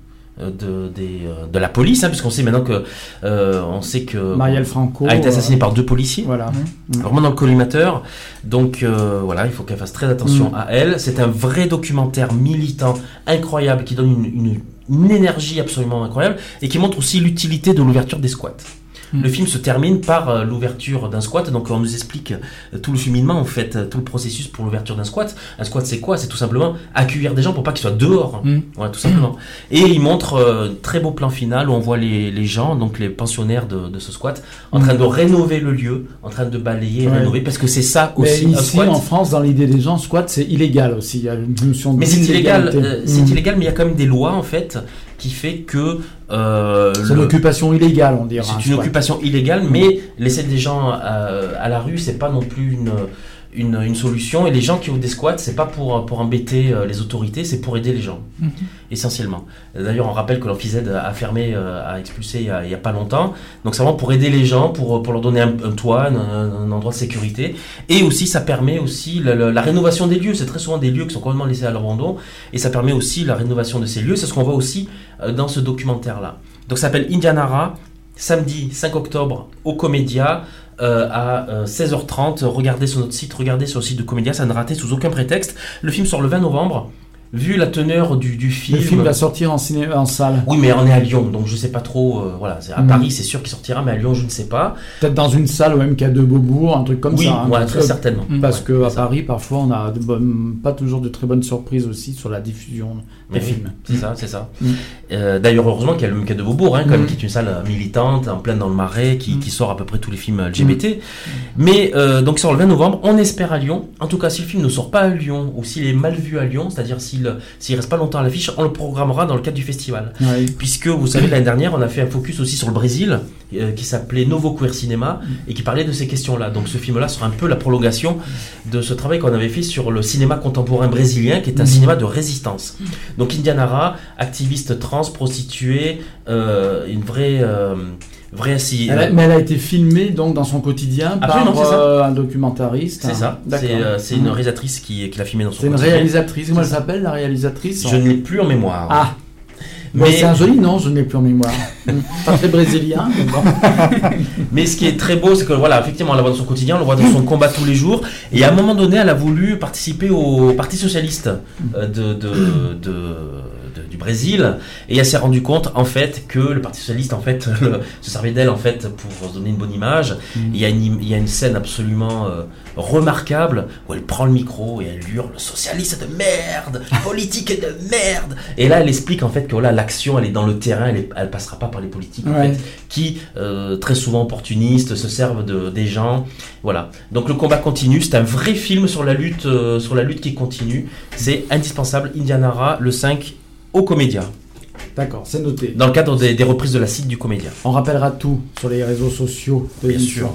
euh, de, des, euh, de la police, hein, puisqu'on sait maintenant que, euh, on sait que Marielle Franco. a été assassinée euh, par deux policiers Voilà. vraiment dans le collimateur. Donc euh, voilà, il faut qu'elle fasse très attention Mm. à elle. C'est un vrai documentaire militant incroyable qui donne une, une- une énergie absolument incroyable et qui montre aussi l'utilité de l'ouverture des squats. Mm. Le film se termine par euh, l'ouverture d'un squat, donc on nous explique euh, tout le cheminement, en fait, euh, tout le processus pour l'ouverture d'un squat. Un squat, c'est quoi? C'est tout simplement accueillir des gens pour pas qu'ils soient dehors. Mm. Voilà, tout simplement. Et il montre euh, un très beau plan final où on voit les, les gens, donc les pensionnaires de, de ce squat, en train de rénover le lieu, en train de balayer et Ouais. rénover, parce que c'est ça Mais aussi un ici, squat. en France, dans l'idée des gens, squat, c'est illégal aussi. Il y a une notion Mais c'est illégal, euh, c'est Mhm. illégal, mais il y a quand même des lois en fait qui fait que euh, C'est une occupation illégale, on dirait. c'est une occupation illégale, mais laisser des gens euh, à la rue, c'est pas non plus une, une, une solution. Et les gens qui ouvrent des squats, c'est pas pour, pour embêter euh, les autorités, c'est pour aider les gens, Mhm. essentiellement. D'ailleurs, on rappelle que l'Amphizède a fermé, euh, a expulsé il y a, il y a pas longtemps. Donc c'est vraiment pour aider les gens, pour, pour leur donner un, un toit, un, endroit de sécurité. Et aussi, ça permet aussi la, la- la rénovation des lieux. C'est très souvent des lieux qui sont complètement laissés à l'abandon. Et ça permet aussi la rénovation de ces lieux. C'est ce qu'on voit aussi euh, dans ce documentaire-là. Donc ça s'appelle Indianara, samedi 5 octobre au Comédia. Euh, à euh, 16h30, regardez sur notre site, regardez sur le site de Comédia, ça ne raté sous aucun prétexte. Le film sort le 20 novembre. Vu la teneur du, du film, Le film va sortir en, ciné... en salle. oui, mais on est à Lyon, donc je sais pas trop. euh, voilà, à Mhm. Paris, c'est sûr qu'il sortira, mais à Lyon, je ne sais pas. Peut-être dans une salle même qui a de Beaubourg, un truc comme oui, ça. hein. Parce très certainement. Parce Ouais, que à c'est ça. Paris, parfois, on a de bonnes- pas toujours de très bonnes surprises aussi sur la diffusion des oui, films. C'est ça, c'est ça. Mm. Euh, D'ailleurs, heureusement qu'il y a le Quai de Beaubourg, hein, quand même, Mm. qui est une salle euh, militante, en plein dans le marais, qui, Mm. qui sort à peu près tous les films euh, LGBT. Mais euh, donc, il sort le 20 novembre. On espère à Lyon. En tout cas, si le film ne sort pas à Lyon, ou s'il est mal vu à Lyon, c'est-à-dire s'il s'il reste pas longtemps à l'affiche, on le programmera dans le cadre du festival. Puisque vous savez, l'année dernière, on a fait un focus aussi sur le Brésil, euh, qui s'appelait Novo Queer Cinema, et qui parlait de ces questions-là. Donc ce film-là sera un peu la prolongation de ce travail qu'on avait fait sur le cinéma contemporain brésilien, qui est un Mhm. cinéma de résistance. Donc Indianara, activiste trans, prostituée, euh, une vraie... vraie si, Elle a- euh, mais elle a été filmée donc dans son quotidien Absolument, par ça. euh, un documentariste. c'est ça, c'est euh, c'est une Mhm. réalisatrice qui, qui l'a filmé dans son C'est une quotidien. réalisatrice. Comment elle s'appelle la réalisatrice Je ne l'ai plus en mémoire. Ah, mais, c'est un joli nom, je ne l'ai plus en mémoire. Pas très brésilien, mais bon. [laughs] Mais ce qui est très beau, c'est que voilà, effectivement, on la voit dans son quotidien, on la voit dans son combat tous les jours. Et à un moment donné, elle a voulu participer au Parti socialiste de, de, de- de- du Brésil et elle s'est rendue compte en fait que le Parti socialiste en fait [laughs] le- se servait d'elle en fait pour se donner une bonne image. Il y a une, il y a une scène absolument euh, remarquable où elle prend le micro et elle hurle socialiste de merde, politique de merde. Et là elle explique en fait que voilà l'action elle est dans le terrain, elle, est- elle passera pas par les politiques en Ouais. fait, qui euh, très souvent opportunistes se servent de, des gens. Voilà. Donc le combat continue. C'est un vrai film sur la lutte, euh, sur la lutte qui continue. C'est indispensable. Indianara le 5 au Comédia, D'accord, c'est noté. dans le cadre des, des reprises de la site du Comédia. On rappellera tout sur les réseaux sociaux de Bien sûr.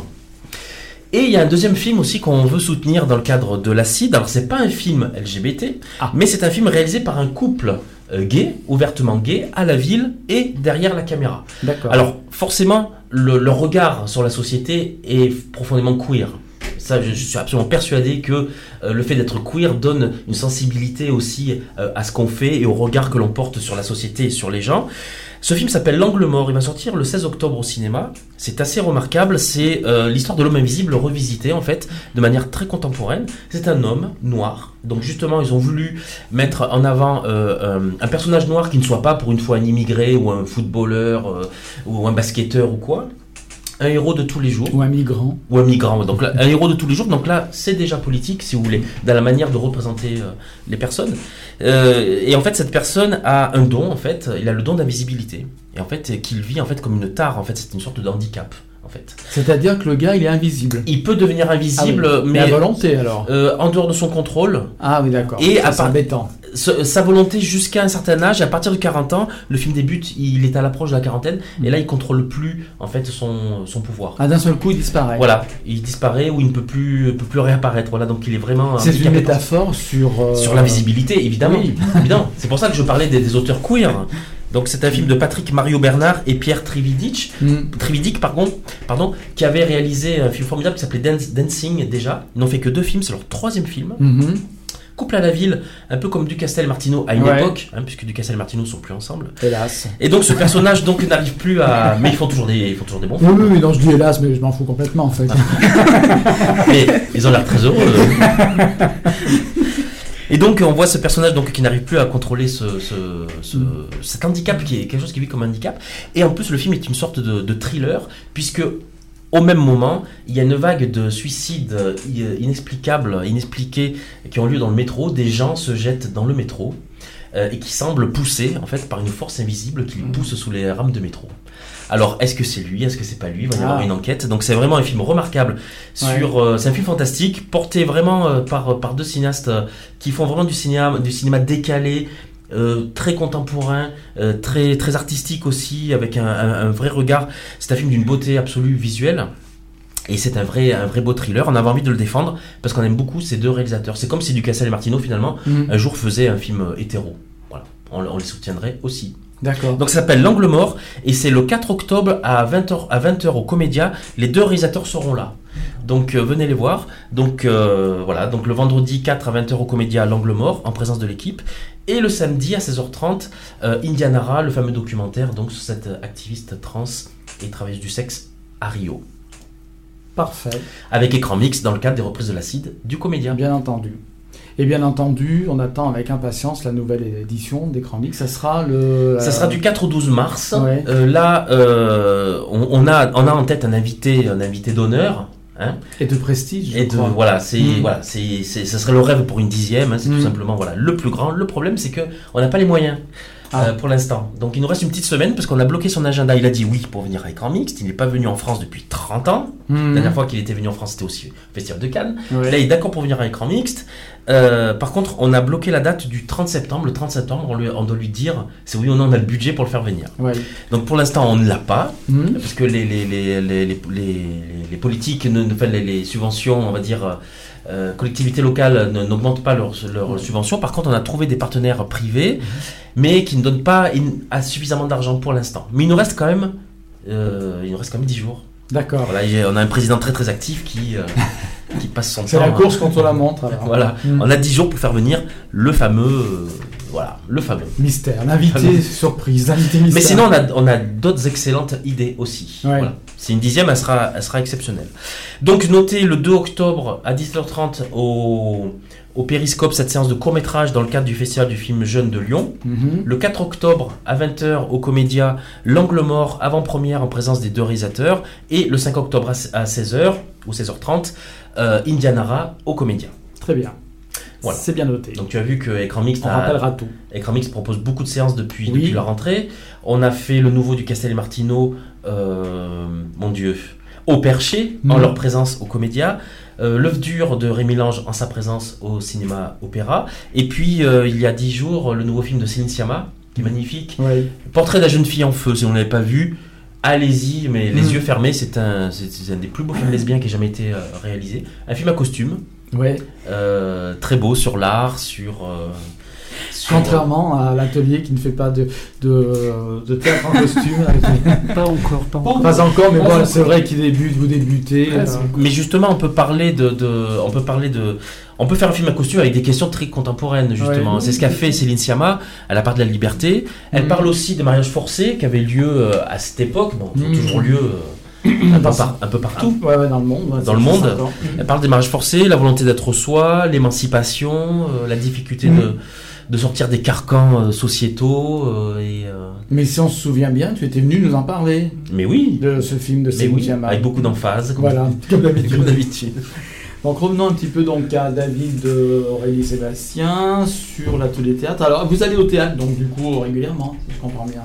Et il y a un deuxième film aussi qu'on veut soutenir dans le cadre de la CID. Alors c'est pas un film LGBT, Ah. mais c'est un film réalisé par un couple euh, gay, ouvertement gay, à la ville et derrière la caméra. D'accord. Alors forcément, le, le regard sur la société est profondément queer. Je, suis absolument persuadé que euh, le fait d'être queer donne une sensibilité aussi euh, à ce qu'on fait et au regard que l'on porte sur la société et sur les gens. Ce film s'appelle L'angle mort. Il va sortir le 16 octobre au cinéma. C'est assez remarquable. C'est euh, l'histoire de l'homme invisible revisité en fait de manière très contemporaine. C'est un homme noir. Donc justement, ils ont voulu mettre en avant un personnage noir qui ne soit pas pour une fois un immigré ou un footballeur ou un basketteur ou quoi. Un héros de tous les jours Ou un migrant. ou un migrant. Donc là, un héros de tous les jours. Donc là, c'est déjà politique, si vous voulez, dans la manière de représenter euh, les personnes. Euh, et en fait, cette personne a un don. En fait, il a le don d'invisibilité. Et en fait, qu'il vit en fait comme une tare. En fait, c'est une sorte de handicap. En fait, C'est-à-dire que le gars, il est invisible. il peut devenir invisible, Ah oui. mais à volonté alors. euh, en dehors de son contrôle. Ah oui, d'accord. et Ça, à part-. Ce- sa volonté jusqu'à un certain âge, à partir de 40 ans, le film débute, il est à l'approche de la quarantaine, et là il contrôle plus en fait son, son pouvoir. Ah, d'un seul coup, il disparaît. Voilà, il disparaît ou il ne peut plus, peut plus réapparaître. Voilà, donc il est vraiment C'est une métaphore sur. euh, sur l'invisibilité, évidemment. Oui. évidemment. C'est pour ça que je parlais des, des auteurs queer. [laughs] Donc c'est un film de Patrick Mario Bernard et Pierre Trividic, Hmm. Trividic pardon, pardon, qui avait réalisé un film formidable qui s'appelait Dance- Dancing déjà. Ils n'ont fait que deux films, c'est leur troisième film. Mhm. Couple à la ville, un peu comme Ducastel et Martino à une Ouais. époque, hein, puisque Ducastel et Martino sont plus ensemble. Hélas. Et donc ce personnage donc n'arrive plus à, mais ils font toujours des, ils font toujours des bons Oui, films. oui, oui, non, je dis hélas, mais je m'en fous complètement en fait. [laughs] Mais ils ont l'air très heureux. [laughs] Et donc on voit ce personnage donc qui n'arrive plus à contrôler ce, ce- ce- cet handicap qui est quelque chose qui vit comme handicap. Et en plus le film est une sorte de, de thriller puisque au même moment il y a une vague de suicides euh, inexplicables, inexpliqués qui ont lieu dans le métro. Des gens se jettent dans le métro euh, et qui semblent poussés en fait par une force invisible qui les pousse sous les rames de métro. Alors, est-ce que c'est lui Est-ce que c'est pas lui? Il va y avoir Ah. une enquête. Donc, c'est vraiment un film remarquable. Sur, euh, c'est un film fantastique, porté vraiment euh, par, par deux cinéastes euh, qui font vraiment du cinéma, du cinéma décalé, euh, très contemporain, euh, très, très artistique aussi, avec un, un- un vrai regard. C'est un film d'une beauté absolue visuelle. Et c'est un vrai, un vrai beau thriller. On avait envie de le défendre parce qu'on aime beaucoup ces deux réalisateurs. C'est comme si Ducassel et Martino, finalement, Mhm. un jour faisaient un film hétéro. Voilà. On, on les soutiendrait aussi. D'accord. Donc ça s'appelle L'Angle Mort et c'est le 4 octobre à 20h, à 20h au Comédia. Les deux réalisateurs seront là. Donc euh, venez les voir. Donc euh, voilà, donc le vendredi 4 à 20h au Comédia L'Angle Mort en présence de l'équipe. Et le samedi à 16h30, euh, Indianara, le fameux documentaire donc sur cette activiste trans et travailleuse du sexe à Rio. Parfait. Avec écran mix dans le cadre des reprises de l'acide du Comédien. Bien entendu. Et bien entendu, on attend avec impatience la nouvelle édition d'Écran Mix. Ça sera le. Ça sera du 4 au 12 mars. Ouais. Euh, là, euh, on, on a, on a en tête un invité, un invité d'honneur. Hein, Et de prestige. et de, voilà, c'est, Mm. voilà, c'est, ça serait le rêve pour une dixième. hein, c'est tout simplement voilà, le plus grand. Le problème, c'est que on n'a pas les moyens. Ah. euh, pour l'instant. Donc il nous reste une petite semaine parce qu'on a bloqué son agenda. Il a dit oui pour venir à écran mixte. Il n'est pas venu en France depuis 30 ans. Mhm. La dernière fois qu'il était venu en France, c'était aussi au Festival de Cannes. Ouais. Là, il est d'accord pour venir à écran mixte. Euh, par contre, on a bloqué la date du 30 septembre. Le 30 septembre, on, lui- on doit lui dire c'est oui ou non on a le budget pour le faire venir. Ouais. Donc pour l'instant, on ne l'a pas. Mhm. Parce que les, politiques, ne, enfin, les subventions, on va dire, euh, collectivités locales n'augmentent pas leurs subventions. Par contre, on a trouvé des partenaires privés, mais qui ne donnent pas in- à suffisamment d'argent pour l'instant. Mais il nous reste quand même, euh, il nous reste quand même 10 jours. D'accord. Voilà, on a un président très très actif qui, euh, [laughs] qui passe son temps. C'est la à- course contre la montre. alors. Voilà, Mhm. on a 10 jours pour faire venir le fameux, voilà, le fameux. Mystère. L'invité surprise. L'invité mystère. Mais sinon, on a, on a d'autres excellentes idées aussi. Ouais. Voilà. C'est une dixième, elle sera, elle sera exceptionnelle. Donc, notez le 2 octobre à 17h30 au, au au Périscope cette séance de court-métrage dans le cadre du Festival du film Jeune de Lyon. Mhm. Le 4 octobre à 20h au Comédia, L'Angle Mort, avant-première en présence des deux réalisateurs. Et le 5 octobre à 16h ou 16h30, euh, Indianara au Comédia. Très bien. Voilà. C'est bien noté. Donc tu as vu que Écran On rappellera tout. Écran propose beaucoup de séances depuis, Oui. depuis la rentrée. On a fait le nouveau du Castel Martino, euh, mon Dieu, au Perché, en Mhm. leur présence au Comédia. Euh, L'œuf dur de Rémi Lange en sa présence au cinéma opéra. Et puis euh, il y a dix jours, le nouveau film de Céline Sciamma, qui est magnifique. Oui. Portrait de la jeune fille en feu, si on ne l'avait pas vu. Allez-y, mais les Mhm. yeux fermés, c'est un, un des plus beaux films lesbiens qui ait jamais été euh, réalisé. Un film à costume, Ouais. euh, très beau sur l'art, sur. euh, sur- Contrairement à l'atelier qui ne fait pas de, de, de théâtre en costume. avec [laughs] Pas encore, pas encore. Pas encore, mais bon, c'est vrai qu'il débute, vous débutez. Euh. Mais justement, on peut parler de, de- on peut parler de, on peut faire un film à costume avec des questions très contemporaines justement. Ouais. C'est ce qu'a fait Céline Sciamma. Elle a parlé de la liberté. Elle Mhm. parle aussi des mariages forcés qui avaient lieu à cette époque, bon, qui ont Mhm. toujours lieu euh, un, peu par- un peu partout. Ouais, ouais, dans le monde. ouais, Dans le monde. Elle parle des mariages forcés, la volonté d'être soi, l'émancipation, euh, la difficulté Mhm. de, de sortir des carcans euh, sociétaux. euh, et, Mais si on se souvient bien, tu étais venu nous en parler Mais oui, de ce film de Céline oui, avec beaucoup d'emphase. comme- Voilà, comme d'habitude. Donc revenons un petit peu donc à David euh, Aurélie Sébastien sur l'atelier théâtre. Alors vous allez au théâtre donc du coup régulièrement, si je comprends bien.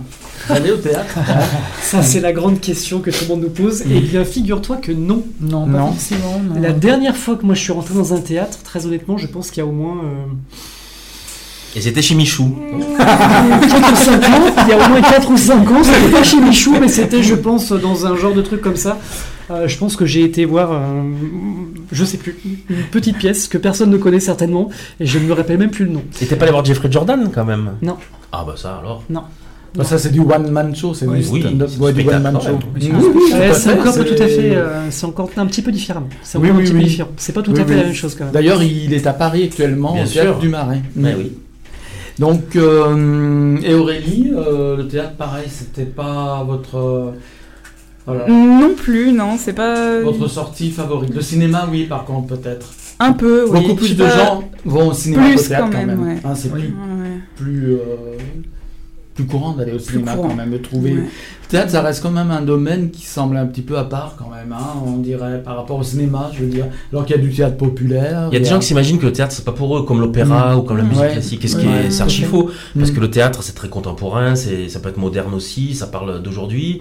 Vous allez au théâtre [laughs] Ça, c'est la grande question que tout le monde nous pose. Eh bien, figure-toi que non. Non, pas Non. forcément. non. La dernière fois que moi je suis rentré dans un théâtre, très honnêtement, je pense qu'il y a au moins euh, Et c'était chez Michou. [laughs] 4 ou 5 ans. Il y a au moins 4 ou 5 ans. C'était pas chez Michou, mais c'était, je pense, dans un genre de truc comme ça. Euh, je pense que j'ai été voir, euh, je sais plus, une petite pièce que personne ne connaît certainement, et je ne me rappelle même plus le nom. Et t'es pas allé voir Jeffrey Jordan quand même? Non. Ah bah ça alors. Bah, Ça c'est du one man show, c'est Oui, du oui, stand-up, c'est ouais, du one man show. Oui, Oui, c'est encore tout à fait, euh, c'est encore un petit peu différemment. C'est Oui, encore un oui, petit peu oui. différent. C'est pas tout Oui, à fait oui. la même chose quand même. D'ailleurs, il est à Paris actuellement Bien au théâtre sûr. du Marais. Ouais, oui. Donc, euh, et Aurélie, euh, le théâtre, pareil, c'était pas votre, euh, voilà, Non plus, non, c'est pas. votre sortie favorite. Le cinéma, oui, par contre, peut-être. Un peu, oui. Beaucoup plus de pas- gens vont au cinéma Plus quand quand même, même. ouais. Hein, c'est Oui. plus, Ouais, plus, euh, plus courant d'aller au cinéma quand même, de trouver. ouais. Le théâtre, ça reste quand même un domaine qui semble un petit peu à part quand même, hein, on dirait, par rapport au cinéma, je veux dire. Alors qu'il y a du théâtre populaire. Il y a des gens qui s'imaginent que le théâtre c'est pas pour eux, comme l'opéra ou comme la musique Ouais. classique. Et ce Ouais, qui ouais, est, c'est tout à archi faux? Parce Mm. que le théâtre c'est très contemporain, c'est, ça peut être moderne aussi, ça parle d'aujourd'hui.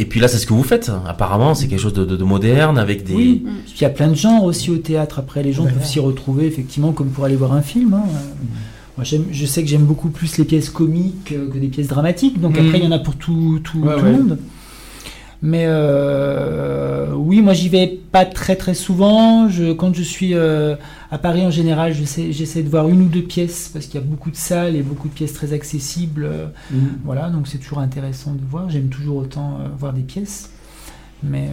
Et puis là c'est ce que vous faites. Apparemment c'est quelque chose de, de- de moderne avec des. Oui, il y a plein de genres aussi au théâtre. Après, les gens Voilà. peuvent s'y retrouver effectivement comme pour aller voir un film. hein. Moi, j'aime- je sais que j'aime beaucoup plus les pièces comiques que des pièces dramatiques. Donc Mhm. après, il y en a pour tout, tout, Ouais, tout ouais. le monde. Mais euh, oui, moi j'y vais pas très très souvent. Je, quand je suis euh, à Paris en général, j'essaie, de voir une ou deux pièces parce qu'il y a beaucoup de salles et beaucoup de pièces très accessibles. euh, Mm. voilà, donc c'est toujours intéressant de voir. J'aime toujours autant euh, voir des pièces. Mais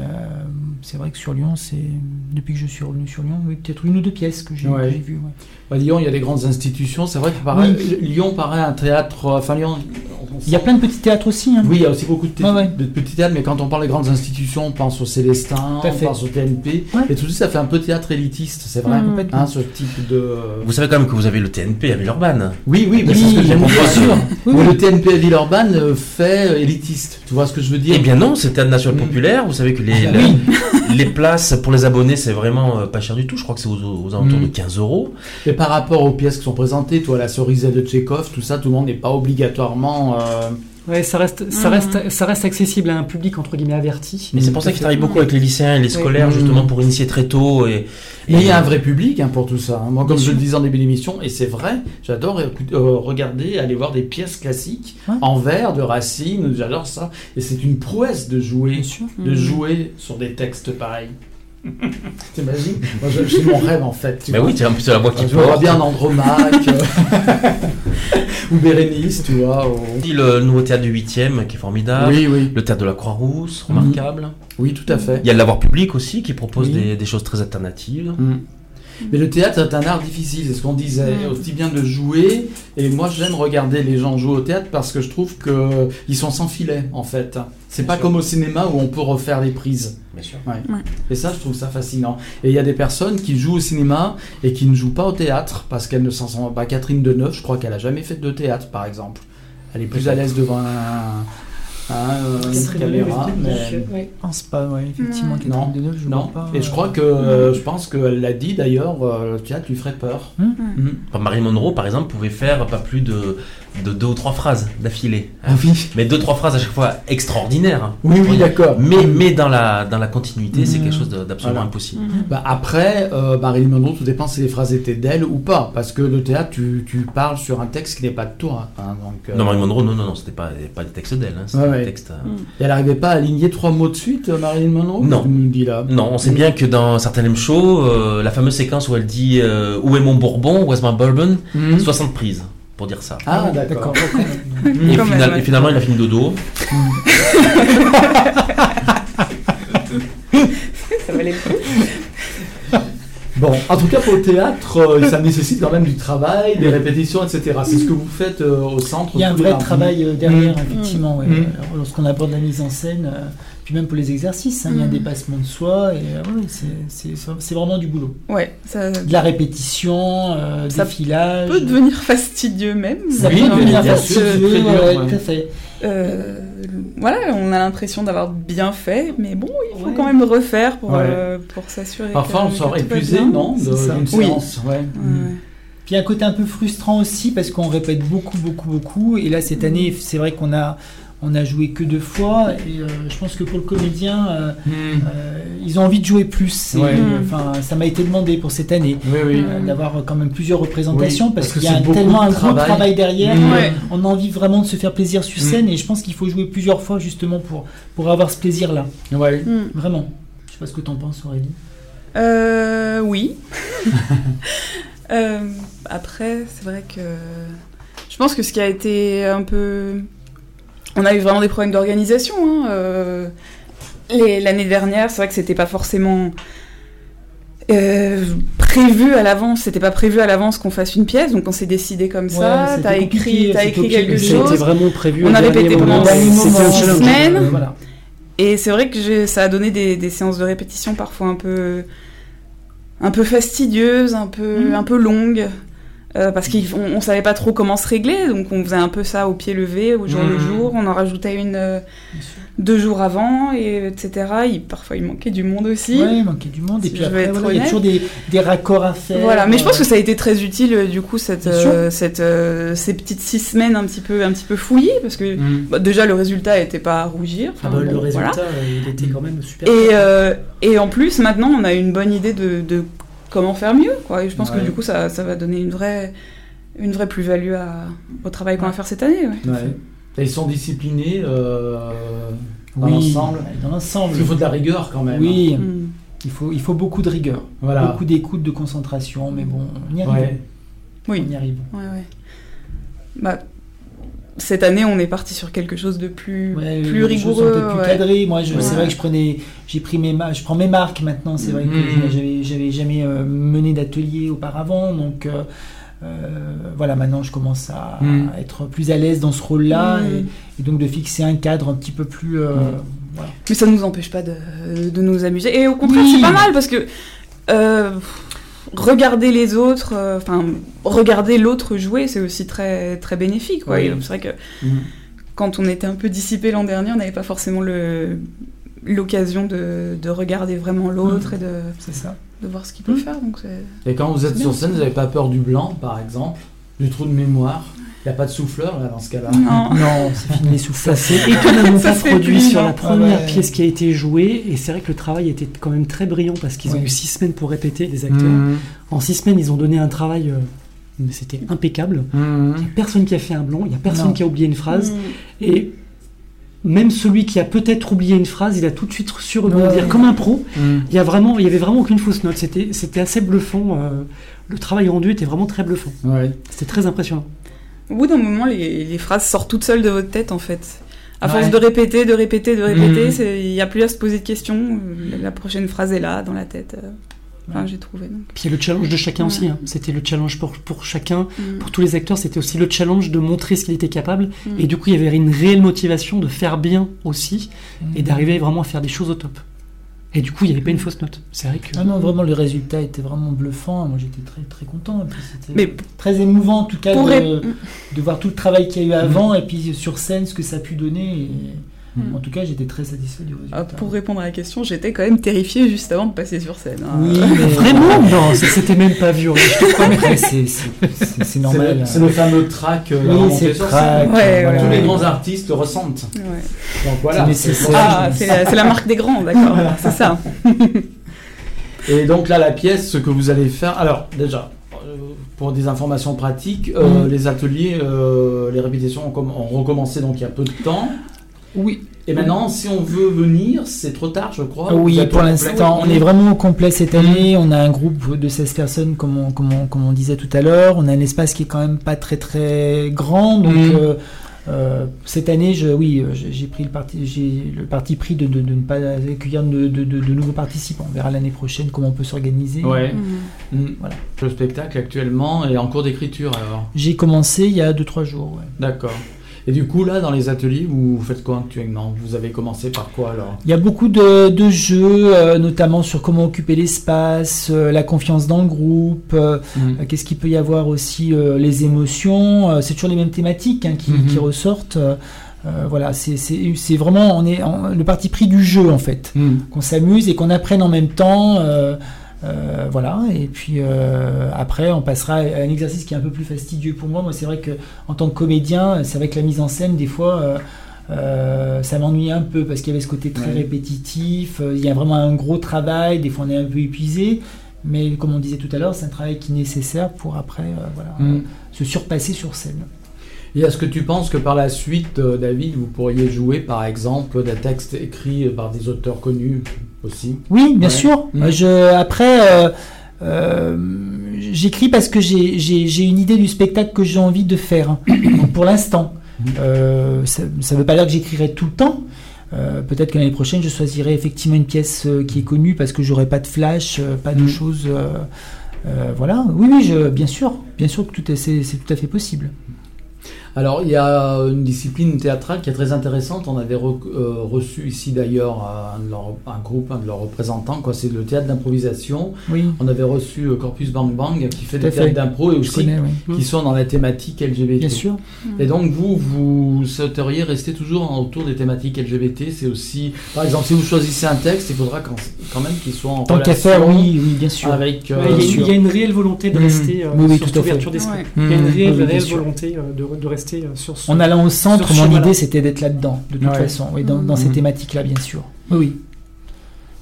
c'est vrai que sur Lyon, c'est depuis que je suis revenu sur Lyon, oui, peut-être une ou deux pièces que j'ai Ouais. vues. ouais. À Lyon, il y a des grandes institutions. C'est vrai que pareil, Lyon paraît un théâtre. Enfin, Lyon. Il y a plein de petits théâtres aussi. hein. Oui, il y a aussi beaucoup de, thé- Ouais, ouais. de petits théâtres, mais quand on parle des grandes institutions, on pense au Célestin, on pense au TNP, Ouais. et tout ça, ça fait un peu théâtre élitiste, c'est vrai, Mmh. Complètement. hein, ce type de... Vous savez quand même que vous avez le TNP à Villeurbanne. Oui, oui, mais Oui, c'est ce que j'aime bien bien sûr. Oui, oui. le TNP à Villeurbanne euh, fait euh, élitiste, tu vois ce que je veux dire? Eh bien non, c'est le théâtre national Mm. populaire. Vous savez que les, Ah, oui. [laughs] les places pour les abonnés c'est vraiment euh, pas cher du tout. Je crois que c'est aux, aux alentours Mm. de 15 euros. Et par rapport aux pièces qui sont présentées, toi, la cerisette de Tchekhov, tout ça, tout le monde n'est pas obligatoirement... euh, Ouais, ça reste, ça Mhm. reste, ça reste accessible à un public entre guillemets averti. Mais c'est pour ça qu'ils travaillent beaucoup avec les lycéens et les scolaires Mm. justement pour initier très tôt et. Mais il y a un vrai public hein, pour tout ça. hein. Moi, comme Bien je le disais en début d'émission, et c'est vrai, j'adore euh, regarder, aller voir des pièces classiques Ouais. en vers de Racine, j'adore ça. Et c'est une prouesse de jouer, de Mm. jouer sur des textes pareils. [laughs] T'imagines Moi, je- c'est mon rêve en fait. tu Bah vois. oui, tu as un peu la voix qui je me vois porte. bien en Andromaque euh, [laughs] ou Bérénice, tu vois. ou- Le nouveau théâtre du 8e qui est formidable. Oui, oui, Le théâtre de la Croix-Rousse, Mhm. remarquable. oui, tout à fait. Il y a le Lavoir Public aussi qui propose Oui. des, des choses très alternatives. Mm. Mais le théâtre est un art difficile, c'est ce qu'on disait, Mm. aussi bien de jouer. Et moi, j'aime regarder les gens jouer au théâtre parce que je trouve que ils sont sans filet, en fait. C'est pas sûr. comme au cinéma où on peut refaire les prises. Bien sûr. Et ça, je trouve ça fascinant. Et il y a des personnes qui jouent au cinéma et qui ne jouent pas au théâtre parce qu'elles ne s'en sont pas. Catherine Deneuve, je crois qu'elle a jamais fait de théâtre, par exemple. Elle est plus à l'aise devant un, un- une caméra. mais- pense pas, ouais, effectivement. Mm. Catherine Non, Deneuve, je Non. pas. Et je crois euh, que, euh, je pense qu'elle l'a dit d'ailleurs, euh, le théâtre lui ferait peur. Hmm. Mm. Enfin, Marilyn Monroe, par exemple, pouvait faire pas plus de, de deux ou trois phrases d'affilée. Ah oui. Mais deux, trois phrases à chaque fois extraordinaires. hein. Oui, oui, d'accord. Mais, mais dans, la, dans la continuité, c'est quelque chose de- d'absolument Voilà. impossible. Bah, après, euh, Marilyn Monroe, tout dépend si les phrases étaient d'elle ou pas. Parce que le théâtre, tu, tu parles sur un texte qui n'est pas de toi. hein, donc, euh, Non, Marilyn Monroe, non, non, non, c'était pas, pas des textes d'elle. Hein, c'était Ouais, des ouais. textes, euh, Et elle n'arrivait pas à aligner trois mots de suite, euh, Marilyn Monroe Non. Tu nous dis là. Non, on sait bien que dans certains M shows, euh, la fameuse séquence où elle dit euh, Où est mon bourbon? Where's my bourbon? Mhm. 60 prises pour dire ça. Ah, D'accord. d'accord. [laughs] Et, final- finalement, il a fini dodo. Ça valait le coup. Bon, en tout cas, pour le théâtre, euh, ça nécessite quand même du travail, des répétitions, etc. C'est ce que vous faites euh, au centre. Il y a un vrai travail euh, derrière, Mm. effectivement, ouais. Mm. Lorsqu'on aborde la mise en scène, euh, puis même pour les exercices, hein, il y a un Mm. dépassement de soi, et euh, ouais, c'est- c'est c'est vraiment du boulot. Ouais, ça De la répétition, euh, Ça des filages. peut devenir fastidieux même. Ça Oui, peut devenir bien sûr, fastidieux, tout à fait. Euh, voilà, on a l'impression d'avoir bien fait, mais bon, il faut Ouais. quand même refaire pour, Ouais. euh, pour s'assurer. Parfois, on sort épuisé, non. D'une Oui. séance, ouais. Ouais, Mm. ouais. Puis il y a un côté un peu frustrant aussi parce qu'on répète beaucoup, beaucoup, beaucoup. Et là, cette Mm. année, c'est vrai qu'on a, on a joué que deux fois. Et euh, je pense que pour le comédien, euh, Mm. euh, ils ont envie de jouer plus. Ouais. euh, Enfin, ça m'a été demandé pour cette année. Oui, oui. euh, d'avoir quand même plusieurs représentations Oui, parce, qu'il y a un- tellement un gros travail. travail derrière. Mm. Ouais. On a envie vraiment de se faire plaisir sur Mm. scène et je pense qu'il faut jouer plusieurs fois justement pour, pour avoir ce plaisir-là. Ouais. Mm. Vraiment. Je sais pas ce que t'en penses Aurélie. Euh, oui. [laughs] Euh, après, c'est vrai que je pense que ce qui a été un peu, on a eu vraiment des problèmes d'organisation. hein, euh, L'année dernière, c'est vrai que c'était pas forcément euh, prévu à l'avance. C'était pas prévu à l'avance qu'on fasse une pièce, donc on s'est décidé comme ça. T'as écrit, c'était écrit quelque chose. vraiment prévu. On a répété pendant six semaines. euh, voilà. Et c'est vrai que ça a donné des, des séances de répétition parfois un peu, un peu fastidieuses, un peu, un peu longues, euh, parce qu'on on savait pas trop comment se régler, donc on faisait un peu ça au pied levé, au jour le Mhm. jour. On en rajoutait une euh, deux jours avant, et etc. Il, parfois il manquait du monde aussi. Ouais, il manquait du monde. Et puis après, voilà, il y a toujours des, des raccords à faire. Voilà, mais je pense euh, que ça a été très utile du coup cette, cette ces petites six semaines un petit peu un petit peu fouillées parce que Mm. bah, déjà le résultat était pas à rougir. ah bah, le résultat, voilà. il était quand même super. Et, et en plus, maintenant, on a une bonne idée de, de comment faire mieux. Quoi. Et je pense Ouais. que du coup, ça, ça va donner une vraie, une vraie plus-value au travail qu'on va faire cette année. ouais. Ouais. Et ils sont disciplinés euh, dans oui, l'ensemble? Dans l'ensemble. Parce qu'il faut de la rigueur quand même. Oui, Mm. il faut, il faut beaucoup de rigueur, Voilà. beaucoup d'écoute, de concentration, mais bon, on y arrive. Ouais. Oui. On y arrive. Ouais, ouais. Bah, cette année, on est parti sur quelque chose de plus, Ouais, rigoureux. plus ouais. cadrées. Moi, Ouais. c'est vrai que je prenais, j'ai pris mes, je prends mes marques maintenant. C'est vrai que je- j'avais, j'avais jamais euh, mené d'atelier auparavant, donc euh, euh, voilà, maintenant je commence à, à être plus à l'aise dans ce rôle-là Mhm. et, et donc de fixer un cadre un petit peu plus. voilà. Mais ça ne nous empêche pas de, de nous amuser. Et au contraire, Oui. c'est pas mal parce que euh, regarder les autres, euh, enfin, regarder l'autre jouer, c'est aussi très, très bénéfique. C'est vrai que Mm. quand on était un peu dissipé l'an dernier, on n'avait pas forcément le l'occasion de, de regarder vraiment l'autre et de, C'est ça. de voir ce qu'il peut Mm. faire. Donc Et quand vous êtes sur scène, vous n'avez pas peur du blanc, par exemple, du trou de mémoire? Il n'y a pas de souffleur là dans ce cas-là. Non. [laughs] Non, c'est fini les souffles. Ça s'est étonnamment pas produit sur la première Ah ouais. pièce qui a été jouée, et c'est vrai que le travail était quand même très brillant parce qu'ils ont eu six semaines pour répéter, les acteurs. Mhm. En six semaines, ils ont donné un travail, euh, mais c'était impeccable. Mhm. Il n'y a personne qui a fait un blanc, il n'y a personne Non. qui a oublié une phrase, Mm. et même celui qui a peut-être oublié une phrase, il a tout de suite su rebondir Ouais. comme un pro. Mhm. Il y a vraiment, il y avait vraiment aucune fausse note. C'était, c'était assez bluffant. euh, le travail rendu était vraiment très bluffant. Ouais. C'était très impressionnant. Au bout d'un moment, les, les phrases sortent toutes seules de votre tête, en fait. À force de répéter, de répéter, de répéter, c'est- il n'y a plus à se poser de questions. La prochaine phrase est là, dans la tête. euh. J'ai trouvé. Donc. Puis il y a le challenge de chacun Ouais. aussi. hein. C'était le challenge pour, pour chacun, Mm. pour tous les acteurs. C'était aussi le challenge de montrer ce qu'il était capable. Mm. Et du coup, il y avait une réelle motivation de faire bien aussi et d'arriver vraiment à faire des choses au top. Et du coup, il n'y avait pas une fausse note. C'est vrai que. Ah non, vraiment, le résultat était vraiment bluffant. Moi, j'étais très, très content. Et puis, c'était Mais très émouvant, en tout cas, de, ré- de voir tout le travail qu'il y a eu avant et puis sur scène, ce que ça a pu donner. Et, Mm. En tout cas, j'étais très satisfait du résultat. Ah, pour répondre à la question, j'étais quand même terrifiée juste avant de passer sur scène. hein. Oui, [laughs] mais Vraiment Non, c'était même pas violent. Je te promets. C'est- normal. le, c'est le fameux track euh, Oui, c'est le track, scène. Ouais, voilà. Tous les grands artistes le ressentent. Ouais. Donc voilà. C'est Ah, c'est la, marque des grands, d'accord. C'est ça. [laughs] Et donc là, la pièce, ce que vous allez faire. Alors, déjà, euh, pour des informations pratiques, euh, Mhm. les ateliers, euh, les répétitions ont, ont recommencé donc il y a peu de temps. Oui, Et maintenant, si on veut venir, c'est trop tard, je crois. Oui pour l'instant, on est vraiment au complet cette année. On a un groupe de 16 personnes, comme on, comme on- comme on disait tout à l'heure. On a un espace qui est quand même pas très très grand. Donc, Mhm. euh, euh, cette année, je, oui, euh, j'ai pris le parti, j'ai le parti pris de, de- de ne pas accueillir de, de- de- de nouveaux participants. On verra l'année prochaine comment on peut s'organiser. Ouais. Mm. Voilà. Le spectacle actuellement est en cours d'écriture alors. J'ai commencé il y a 2-3 jours. ouais. D'accord. Et du coup, là, dans les ateliers, vous faites quoi actuellement? Vous avez commencé par quoi alors? Il y a beaucoup de, de jeux, euh, notamment sur comment occuper l'espace, euh, la confiance dans le groupe, euh, Mhm. Qu'est-ce qu'il peut y avoir aussi Les émotions, c'est toujours les mêmes thématiques hein, qui, Mhm. qui ressortent. euh, voilà, c'est vraiment on est en- le parti pris du jeu en fait, Mhm. qu'on s'amuse et qu'on apprenne en même temps. euh, euh, voilà, et puis euh, après on passera à un exercice qui est un peu plus fastidieux pour moi. Moi, c'est vrai que en tant que comédien, c'est vrai que la mise en scène, des fois. euh, ça m'ennuie un peu parce qu'il y avait ce côté très Ouais. répétitif. Il y a vraiment un gros travail. Des fois, on est un peu épuisé. Mais comme on disait tout à l'heure, c'est un travail qui est nécessaire pour après voilà, Mhm. se surpasser sur scène. Et est-ce que tu penses que par la suite, David, vous pourriez jouer par exemple des textes écrits par des auteurs connus? Aussi Oui, bien Ouais. sûr. Mhm. Euh, Je, après, euh, euh, j'écris parce que j'ai- une idée du spectacle que j'ai envie de faire. Donc [coughs] pour l'instant. Euh, ça ne veut pas dire que j'écrirai tout le temps. Euh, Peut-être que l'année prochaine, je choisirai effectivement une pièce qui est connue parce que j'aurai pas de flash, pas de Mhm. choses. voilà. Oui, oui, je, bien sûr, bien sûr que tout est, c'est tout à fait possible. Alors, il y a une discipline théâtrale qui est très intéressante. On avait re- euh, reçu ici d'ailleurs un, groupe, un de leurs représentants, quoi. c'est le théâtre d'improvisation. Oui, On avait reçu euh, Corpus Bang Bang qui fait des théâtres d'impro et aussi connais, oui. qui sont dans la thématique LGBT. Bien sûr. Et donc vous, vous souhaiteriez rester toujours autour des thématiques LGBT. C'est aussi, par exemple, si vous choisissez un texte, il faudra quand, quand même qu'il soit en Tant relation faire, oui, oui, bien sûr. avec. euh, il, y a, sûr. il y a une réelle volonté de Mhm. rester euh, Oui, oui, sur tout à cette fait. ouverture d'esprit. Ouais. Il y a une Mhm. réelle, volonté de, de rester euh, sur ce. En allant au centre, mon idée c'était d'être là-dedans, de toute Ouais. façon, oui, dans, dans Mhm. ces thématiques-là, bien sûr. Oui, oui.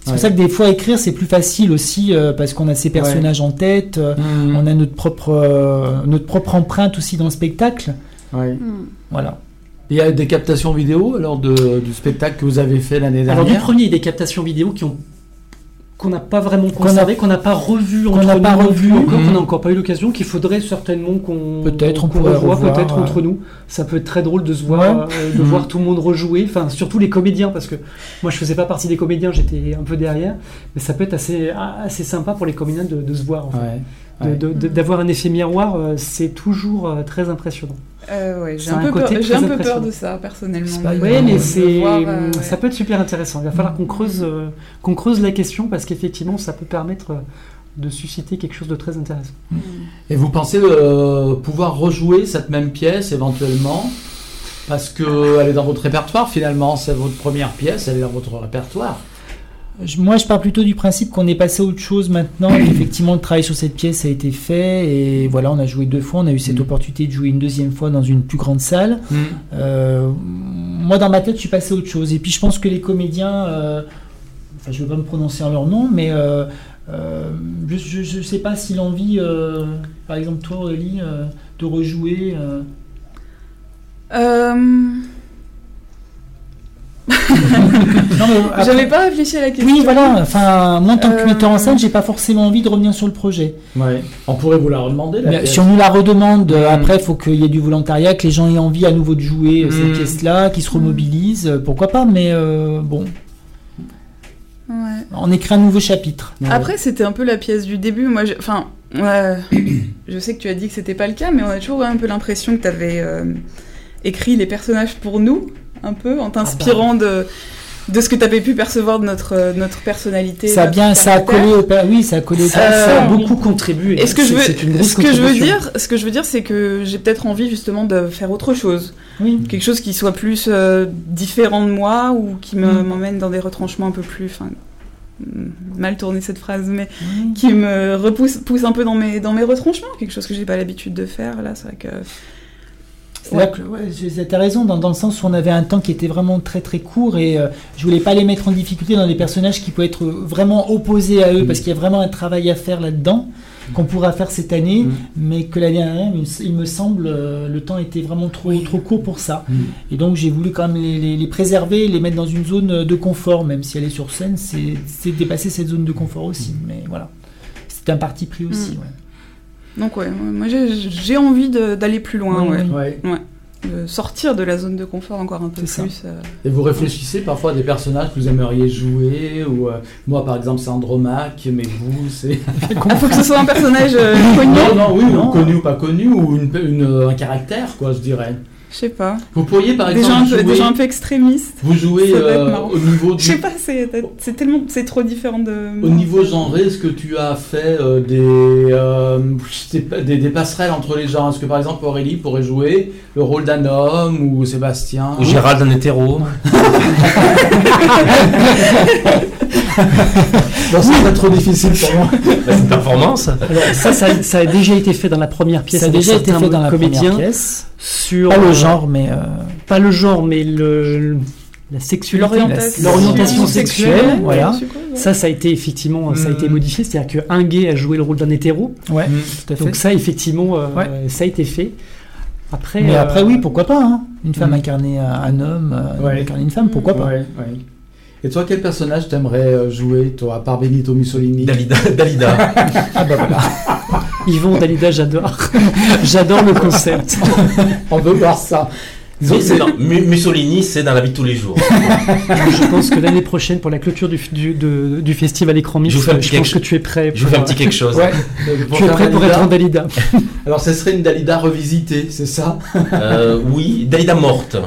C'est Ouais. pour ça que des fois écrire c'est plus facile aussi euh, parce qu'on a ces personnages en tête, euh, Mhm. on a notre propre, euh, notre propre empreinte aussi dans le spectacle. Ouais. Mm. Voilà. Il y a des captations vidéo alors de, du spectacle que vous avez fait l'année dernière. Alors du premier, il y a des captations vidéo qui ont qu'on n'a pas vraiment conservé, qu'on n'a pas revu qu'on entre n'a pas revu. encore, Mhm. qu'on n'a encore pas eu l'occasion, qu'il faudrait certainement qu'on Peut-être, on qu'on pourrait revoie revoir, peut-être entre nous. Ça peut être très drôle de se voir, Ouais. euh, de Mhm. voir tout le monde rejouer. Enfin, surtout les comédiens, parce que moi je faisais pas partie des comédiens, j'étais un peu derrière, mais ça peut être assez assez sympa pour les comédiens de, de se voir. En fait. Ouais. Ouais. D'avoir un effet miroir, euh, c'est toujours euh, très impressionnant. Euh, ouais, j'ai un, un peu peur, côté j'ai un très peu peur impressionnant. de ça personnellement. C'est pas de- Oui, Ouais, mais de c'est, voir, euh, ouais. ça peut être super intéressant. Il va falloir qu'on creuse, euh, qu'on creuse la question parce qu'effectivement, ça peut permettre de susciter quelque chose de très intéressant. Mm. Et vous pensez euh, pouvoir rejouer cette même pièce éventuellement? Parce qu'elle est dans votre répertoire finalement, c'est votre première pièce, elle est dans votre répertoire. Moi, je pars plutôt du principe qu'on est passé à autre chose maintenant. Effectivement, le travail sur cette pièce a été fait et voilà, on a joué deux fois. On a eu cette Mhm. opportunité de jouer une deuxième fois dans une plus grande salle. Euh, moi, dans ma tête, je suis passé à autre chose. Et puis, je pense que les comédiens, euh, enfin, je ne veux pas me prononcer en leur nom, mais euh, euh, je ne sais pas si l'envie, euh, par exemple, toi, Aurélie, euh, de rejouer. euh, Euh, [laughs] après- J'avais pas réfléchi à la question. Oui, voilà. Enfin, moi, en tant que Euh, metteur en scène, j'ai pas forcément envie de revenir sur le projet. Ouais. On pourrait vous la redemander la Mais pièce. si on nous la redemande, euh, Mm. après, il faut qu'il y ait du volontariat, que les gens aient envie à nouveau de jouer euh, cette Mm. pièce-là, qu'ils se remobilisent. euh, Pourquoi pas Mais euh, bon. Ouais. On écrit un nouveau chapitre. Après, c'était un peu la pièce du début. Moi, enfin, ouais, [coughs] je sais que tu as dit que c'était pas le cas, mais on a toujours un peu l'impression que tu avais écrit les personnages pour nous, un peu, en t'inspirant de, de ce que tu avais pu percevoir de notre, euh, notre personnalité. ça a bien, ça a collé au oui, ça a collé Ça- Ça a beaucoup contribué. Et ce que je veux, ce que je veux contribution. dire, ce que je veux dire, c'est que j'ai peut-être envie justement de faire autre chose, Oui. quelque chose qui soit plus euh, différent de moi ou qui me- Mm. m'emmène dans des retranchements un peu plus, enfin, mm, mal tourné cette phrase, mais qui me repousse, pousse un peu dans mes, dans mes retranchements, quelque chose que j'ai pas l'habitude de faire. Là, c'est vrai que Ouais, j'ai- t'as raison dans, dans le sens où on avait un temps qui était vraiment très très court et euh, je voulais pas les mettre en difficulté dans des personnages qui pouvaient être vraiment opposés à eux parce qu'il y a vraiment un travail à faire là-dedans qu'on pourra faire cette année Mm. mais que l'année dernière il, me- semble euh, le temps était vraiment trop trop court pour ça Mm. et donc j'ai voulu quand même les, les- les préserver les mettre dans une zone de confort même si aller sur scène c'est dépasser cette zone de confort aussi mais voilà c'est un parti pris aussi Mm. ouais. Donc ouais, moi j'ai j'ai envie de- d'aller plus loin, Oui, ouais. de sortir de la zone de confort encore un peu ça. plus. euh. Et vous réfléchissez parfois à des personnages que vous aimeriez jouer ou euh, moi par exemple c'est Andromaque mais vous c'est [laughs] Ah, faut que ce soit un personnage euh, connu. non non oui Non. ou connu ou pas connu ou une, une- euh, un caractère quoi je dirais. Je sais pas. Vous pourriez par Des gens, exemple peu, jouer, des gens un peu extrémistes. vous jouez euh, au niveau Je sais du pas, c'est tellement, c'est trop différent de. au niveau genré, est-ce que tu as fait euh, des, euh, pas, des, des passerelles entre les genres Est-ce que par exemple Aurélie pourrait jouer le rôle d'un homme ou Sébastien? Ou Gérald un hétéro. [laughs] [laughs] Non, c'est pas trop difficile pour moi. Bah, c'est une performance. Alors, ça, ça, ça a déjà été fait dans la première pièce. ça a déjà été fait dans la première pièce sur pas euh, le genre mais euh, pas le genre, mais le la sexualité, L'orientation l'orientation sexuelle, voilà. quoi, ouais. Ça, ça a été effectivement, ça a été Mm. modifié, c'est-à-dire que un gay a joué le rôle d'un hétéro. ouais Mm. tout à fait Donc ça, effectivement, euh, Ouais. ça a été fait. Après, mais euh, après oui pourquoi pas hein. une femme Mm. incarner un, un homme euh, Ouais. incarner une femme pourquoi pas Ouais, ouais. Et toi, quel personnage t'aimerais euh, jouer, toi, à part Benito Mussolini? Dalida. Dalida. [laughs] ah bah voilà Yvon Dalida, j'adore. j'adore le concept. On veut voir ça. Mais Mussolini, c'est dans la vie de tous les jours. je pense que l'année prochaine, pour la clôture du, du, de- du festival Écran Mix, Je vous fais un petit je pense quelque que tu es prêt. Je vous fais un petit quelque chose. Ouais. euh, Tu es prêt pour être en Dalida. [laughs] Alors, ce serait une Dalida revisitée, c'est ça? Euh, oui, Dalida morte.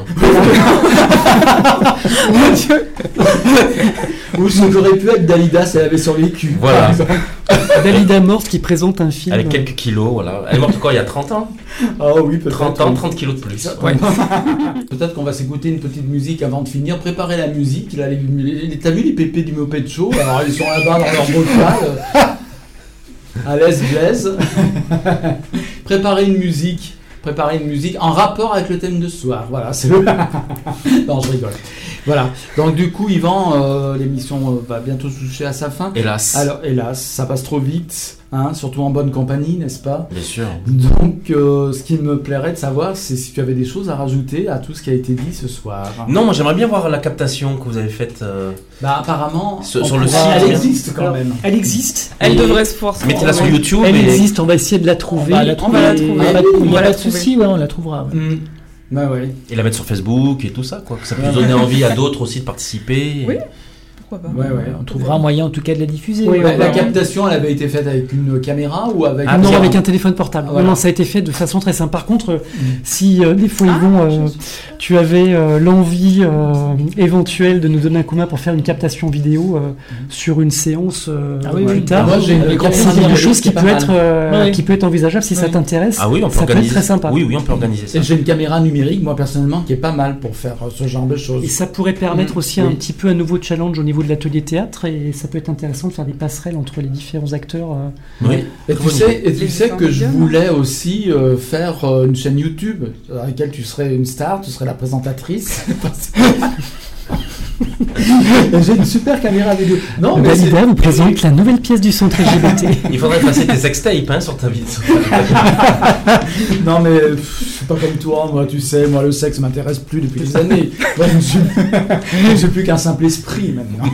Ou ce qu'aurait pu être Dalida si elle avait survécu. Voilà. Dalida morte qui présente un film. Avec quelques kilos, voilà. Elle est morte quoi, il y a 30 ans? Ah oui, peut-être. 30 ans, 30 kilos de plus. Ouais. Peut-être qu'on va s'écouter une petite musique avant de finir. Préparer la musique. Là, les, les- T'as vu les pépés du Moped Show? Alors, ils sont là-bas dans leur bocal. À l'aise, blaise. Préparer une musique. Préparer une musique en rapport avec le thème de ce soir. Voilà, c'est le. [laughs] non, je rigole. Voilà. Donc, du coup, Yvan, euh, l'émission euh, va bientôt toucher à sa fin. Hélas. Alors, hélas, ça passe trop vite, hein, surtout en bonne compagnie, n'est-ce pas? Bien sûr. Donc, euh, ce qui me plairait de savoir, c'est si tu avais des choses à rajouter à tout ce qui a été dit ce soir. Non, moi j'aimerais bien voir la captation que vous avez faite. euh, Bah, apparemment, Sur- on sur le pourra- site, elle existe quand même. Elle existe. Elle Et- devrait se forcer. Mettez-la sur YouTube. Elle et- existe, on va essayer de la trouver. on va la on va la trouver. pas, on va pas la de trouver. souci ouais, on la trouvera ouais. Hmm. Bah ouais. Et la mettre sur Facebook et tout ça, quoi. Que ça puisse donner envie à d'autres aussi de participer. Oui. Pourquoi pas Ouais, ouais. on trouvera un moyen en tout cas de la diffuser Oui, La, ouais, la ouais. captation, elle avait été faite avec une caméra ou avec Ah non, avec un téléphone portable. Voilà. Non, ça a été fait de façon très simple. Par contre, euh, Mm. si euh, des fois, Yvon, euh, tu avais euh, l'envie euh, éventuelle de nous donner un coup de main pour faire une captation vidéo euh, sur une séance euh, Ah oui, plus oui. tard, une c'est quelque vidéo chose qui peut, être, euh, Ouais. qui peut être envisageable si ça Ouais. t'intéresse. Ah oui, on peut Ça peut être organiser. très sympa. Oui, oui, on peut organiser ça. J'ai une caméra numérique, moi personnellement, qui est pas mal pour faire ce genre de choses. Et ça pourrait permettre Mm. aussi un petit peu un nouveau challenge au niveau de l'atelier théâtre et ça peut être intéressant de faire des passerelles entre les différents acteurs. euh. Oui. Et tu sais, et tu Les sais que je voulais aussi euh, faire euh, une chaîne YouTube dans laquelle tu serais une star, tu serais la présentatrice. [laughs] [laughs] J'ai une super caméra vidéo. Non, mais Dalida c'est- vous présente la nouvelle pièce du centre LGBT. Il faudrait passer tes sextapes hein, sur ta vie. [laughs] Non, mais suis pas comme toi, moi, tu sais, moi, le sexe m'intéresse plus depuis des années. [laughs] Moi, je suis, plus qu'un simple esprit maintenant.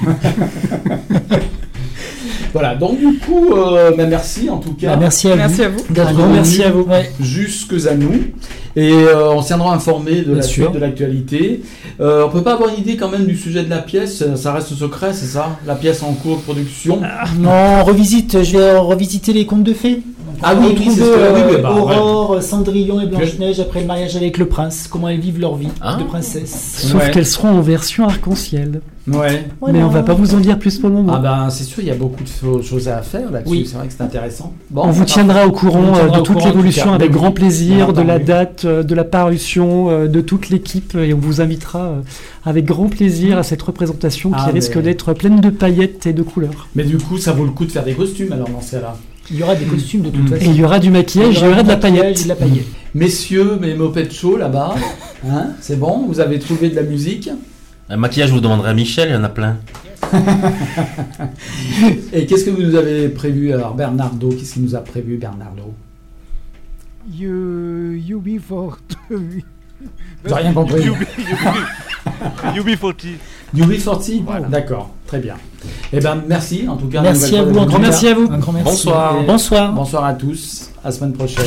[laughs] voilà, donc du coup, euh, bah, merci en tout cas. Bah, merci à Merci vous à vous. Un grand merci à vous. Ouais. jusque à nous. Et euh, on se tiendra informé de Bien la sûr. suite de l'actualité. Euh, on peut pas avoir une idée quand même du sujet de la pièce, ça reste secret, c'est ça? La pièce en cours de production? Non, on revisite, je vais revisiter les contes de fées. Ah oui, oui, c'est euh, bah, Aurore, Cendrillon et Blanche-Neige après le mariage avec le prince. Comment elles vivent leur vie Ah. de princesse. Sauf Ouais. qu'elles seront en version arc-en-ciel. Ouais. Mais on va pas vous en dire plus pour le moment. Ah ben c'est sûr, il y a beaucoup de choses à faire là-dessus, Oui. c'est vrai que c'est intéressant. Bon, on vous tiendra au courant euh, tiendra de au toute l'évolution avec grand plaisir, de la date, euh, de la parution, euh, de toute l'équipe et on vous invitera euh, avec grand plaisir à cette représentation qui Ah, risque d'être pleine de paillettes et de couleurs. Mais du coup, ça vaut le coup de faire des costumes alors dans ce cas-là. Il y aura des costumes de toute Mm. Et façon. il y aura du maquillage, il y aura de la paillette. et de la paillette. Messieurs, mes mopettes chauds là-bas, [laughs] hein, c'est bon, vous avez trouvé de la musique. Un maquillage, vous demanderez à Michel, il y en a plein. [laughs] Et qu'est-ce que vous nous avez prévu alors Bernardo? Qu'est-ce qu'il nous a prévu Bernardo? You, you be for. J'ai rien compris. UB40. UB40 [laughs] D'accord, très bien. Eh ben merci en tout cas. Merci à vous, un grand merci à vous. Un grand merci. Bonsoir. Bonsoir. Bonsoir à tous, à la semaine prochaine.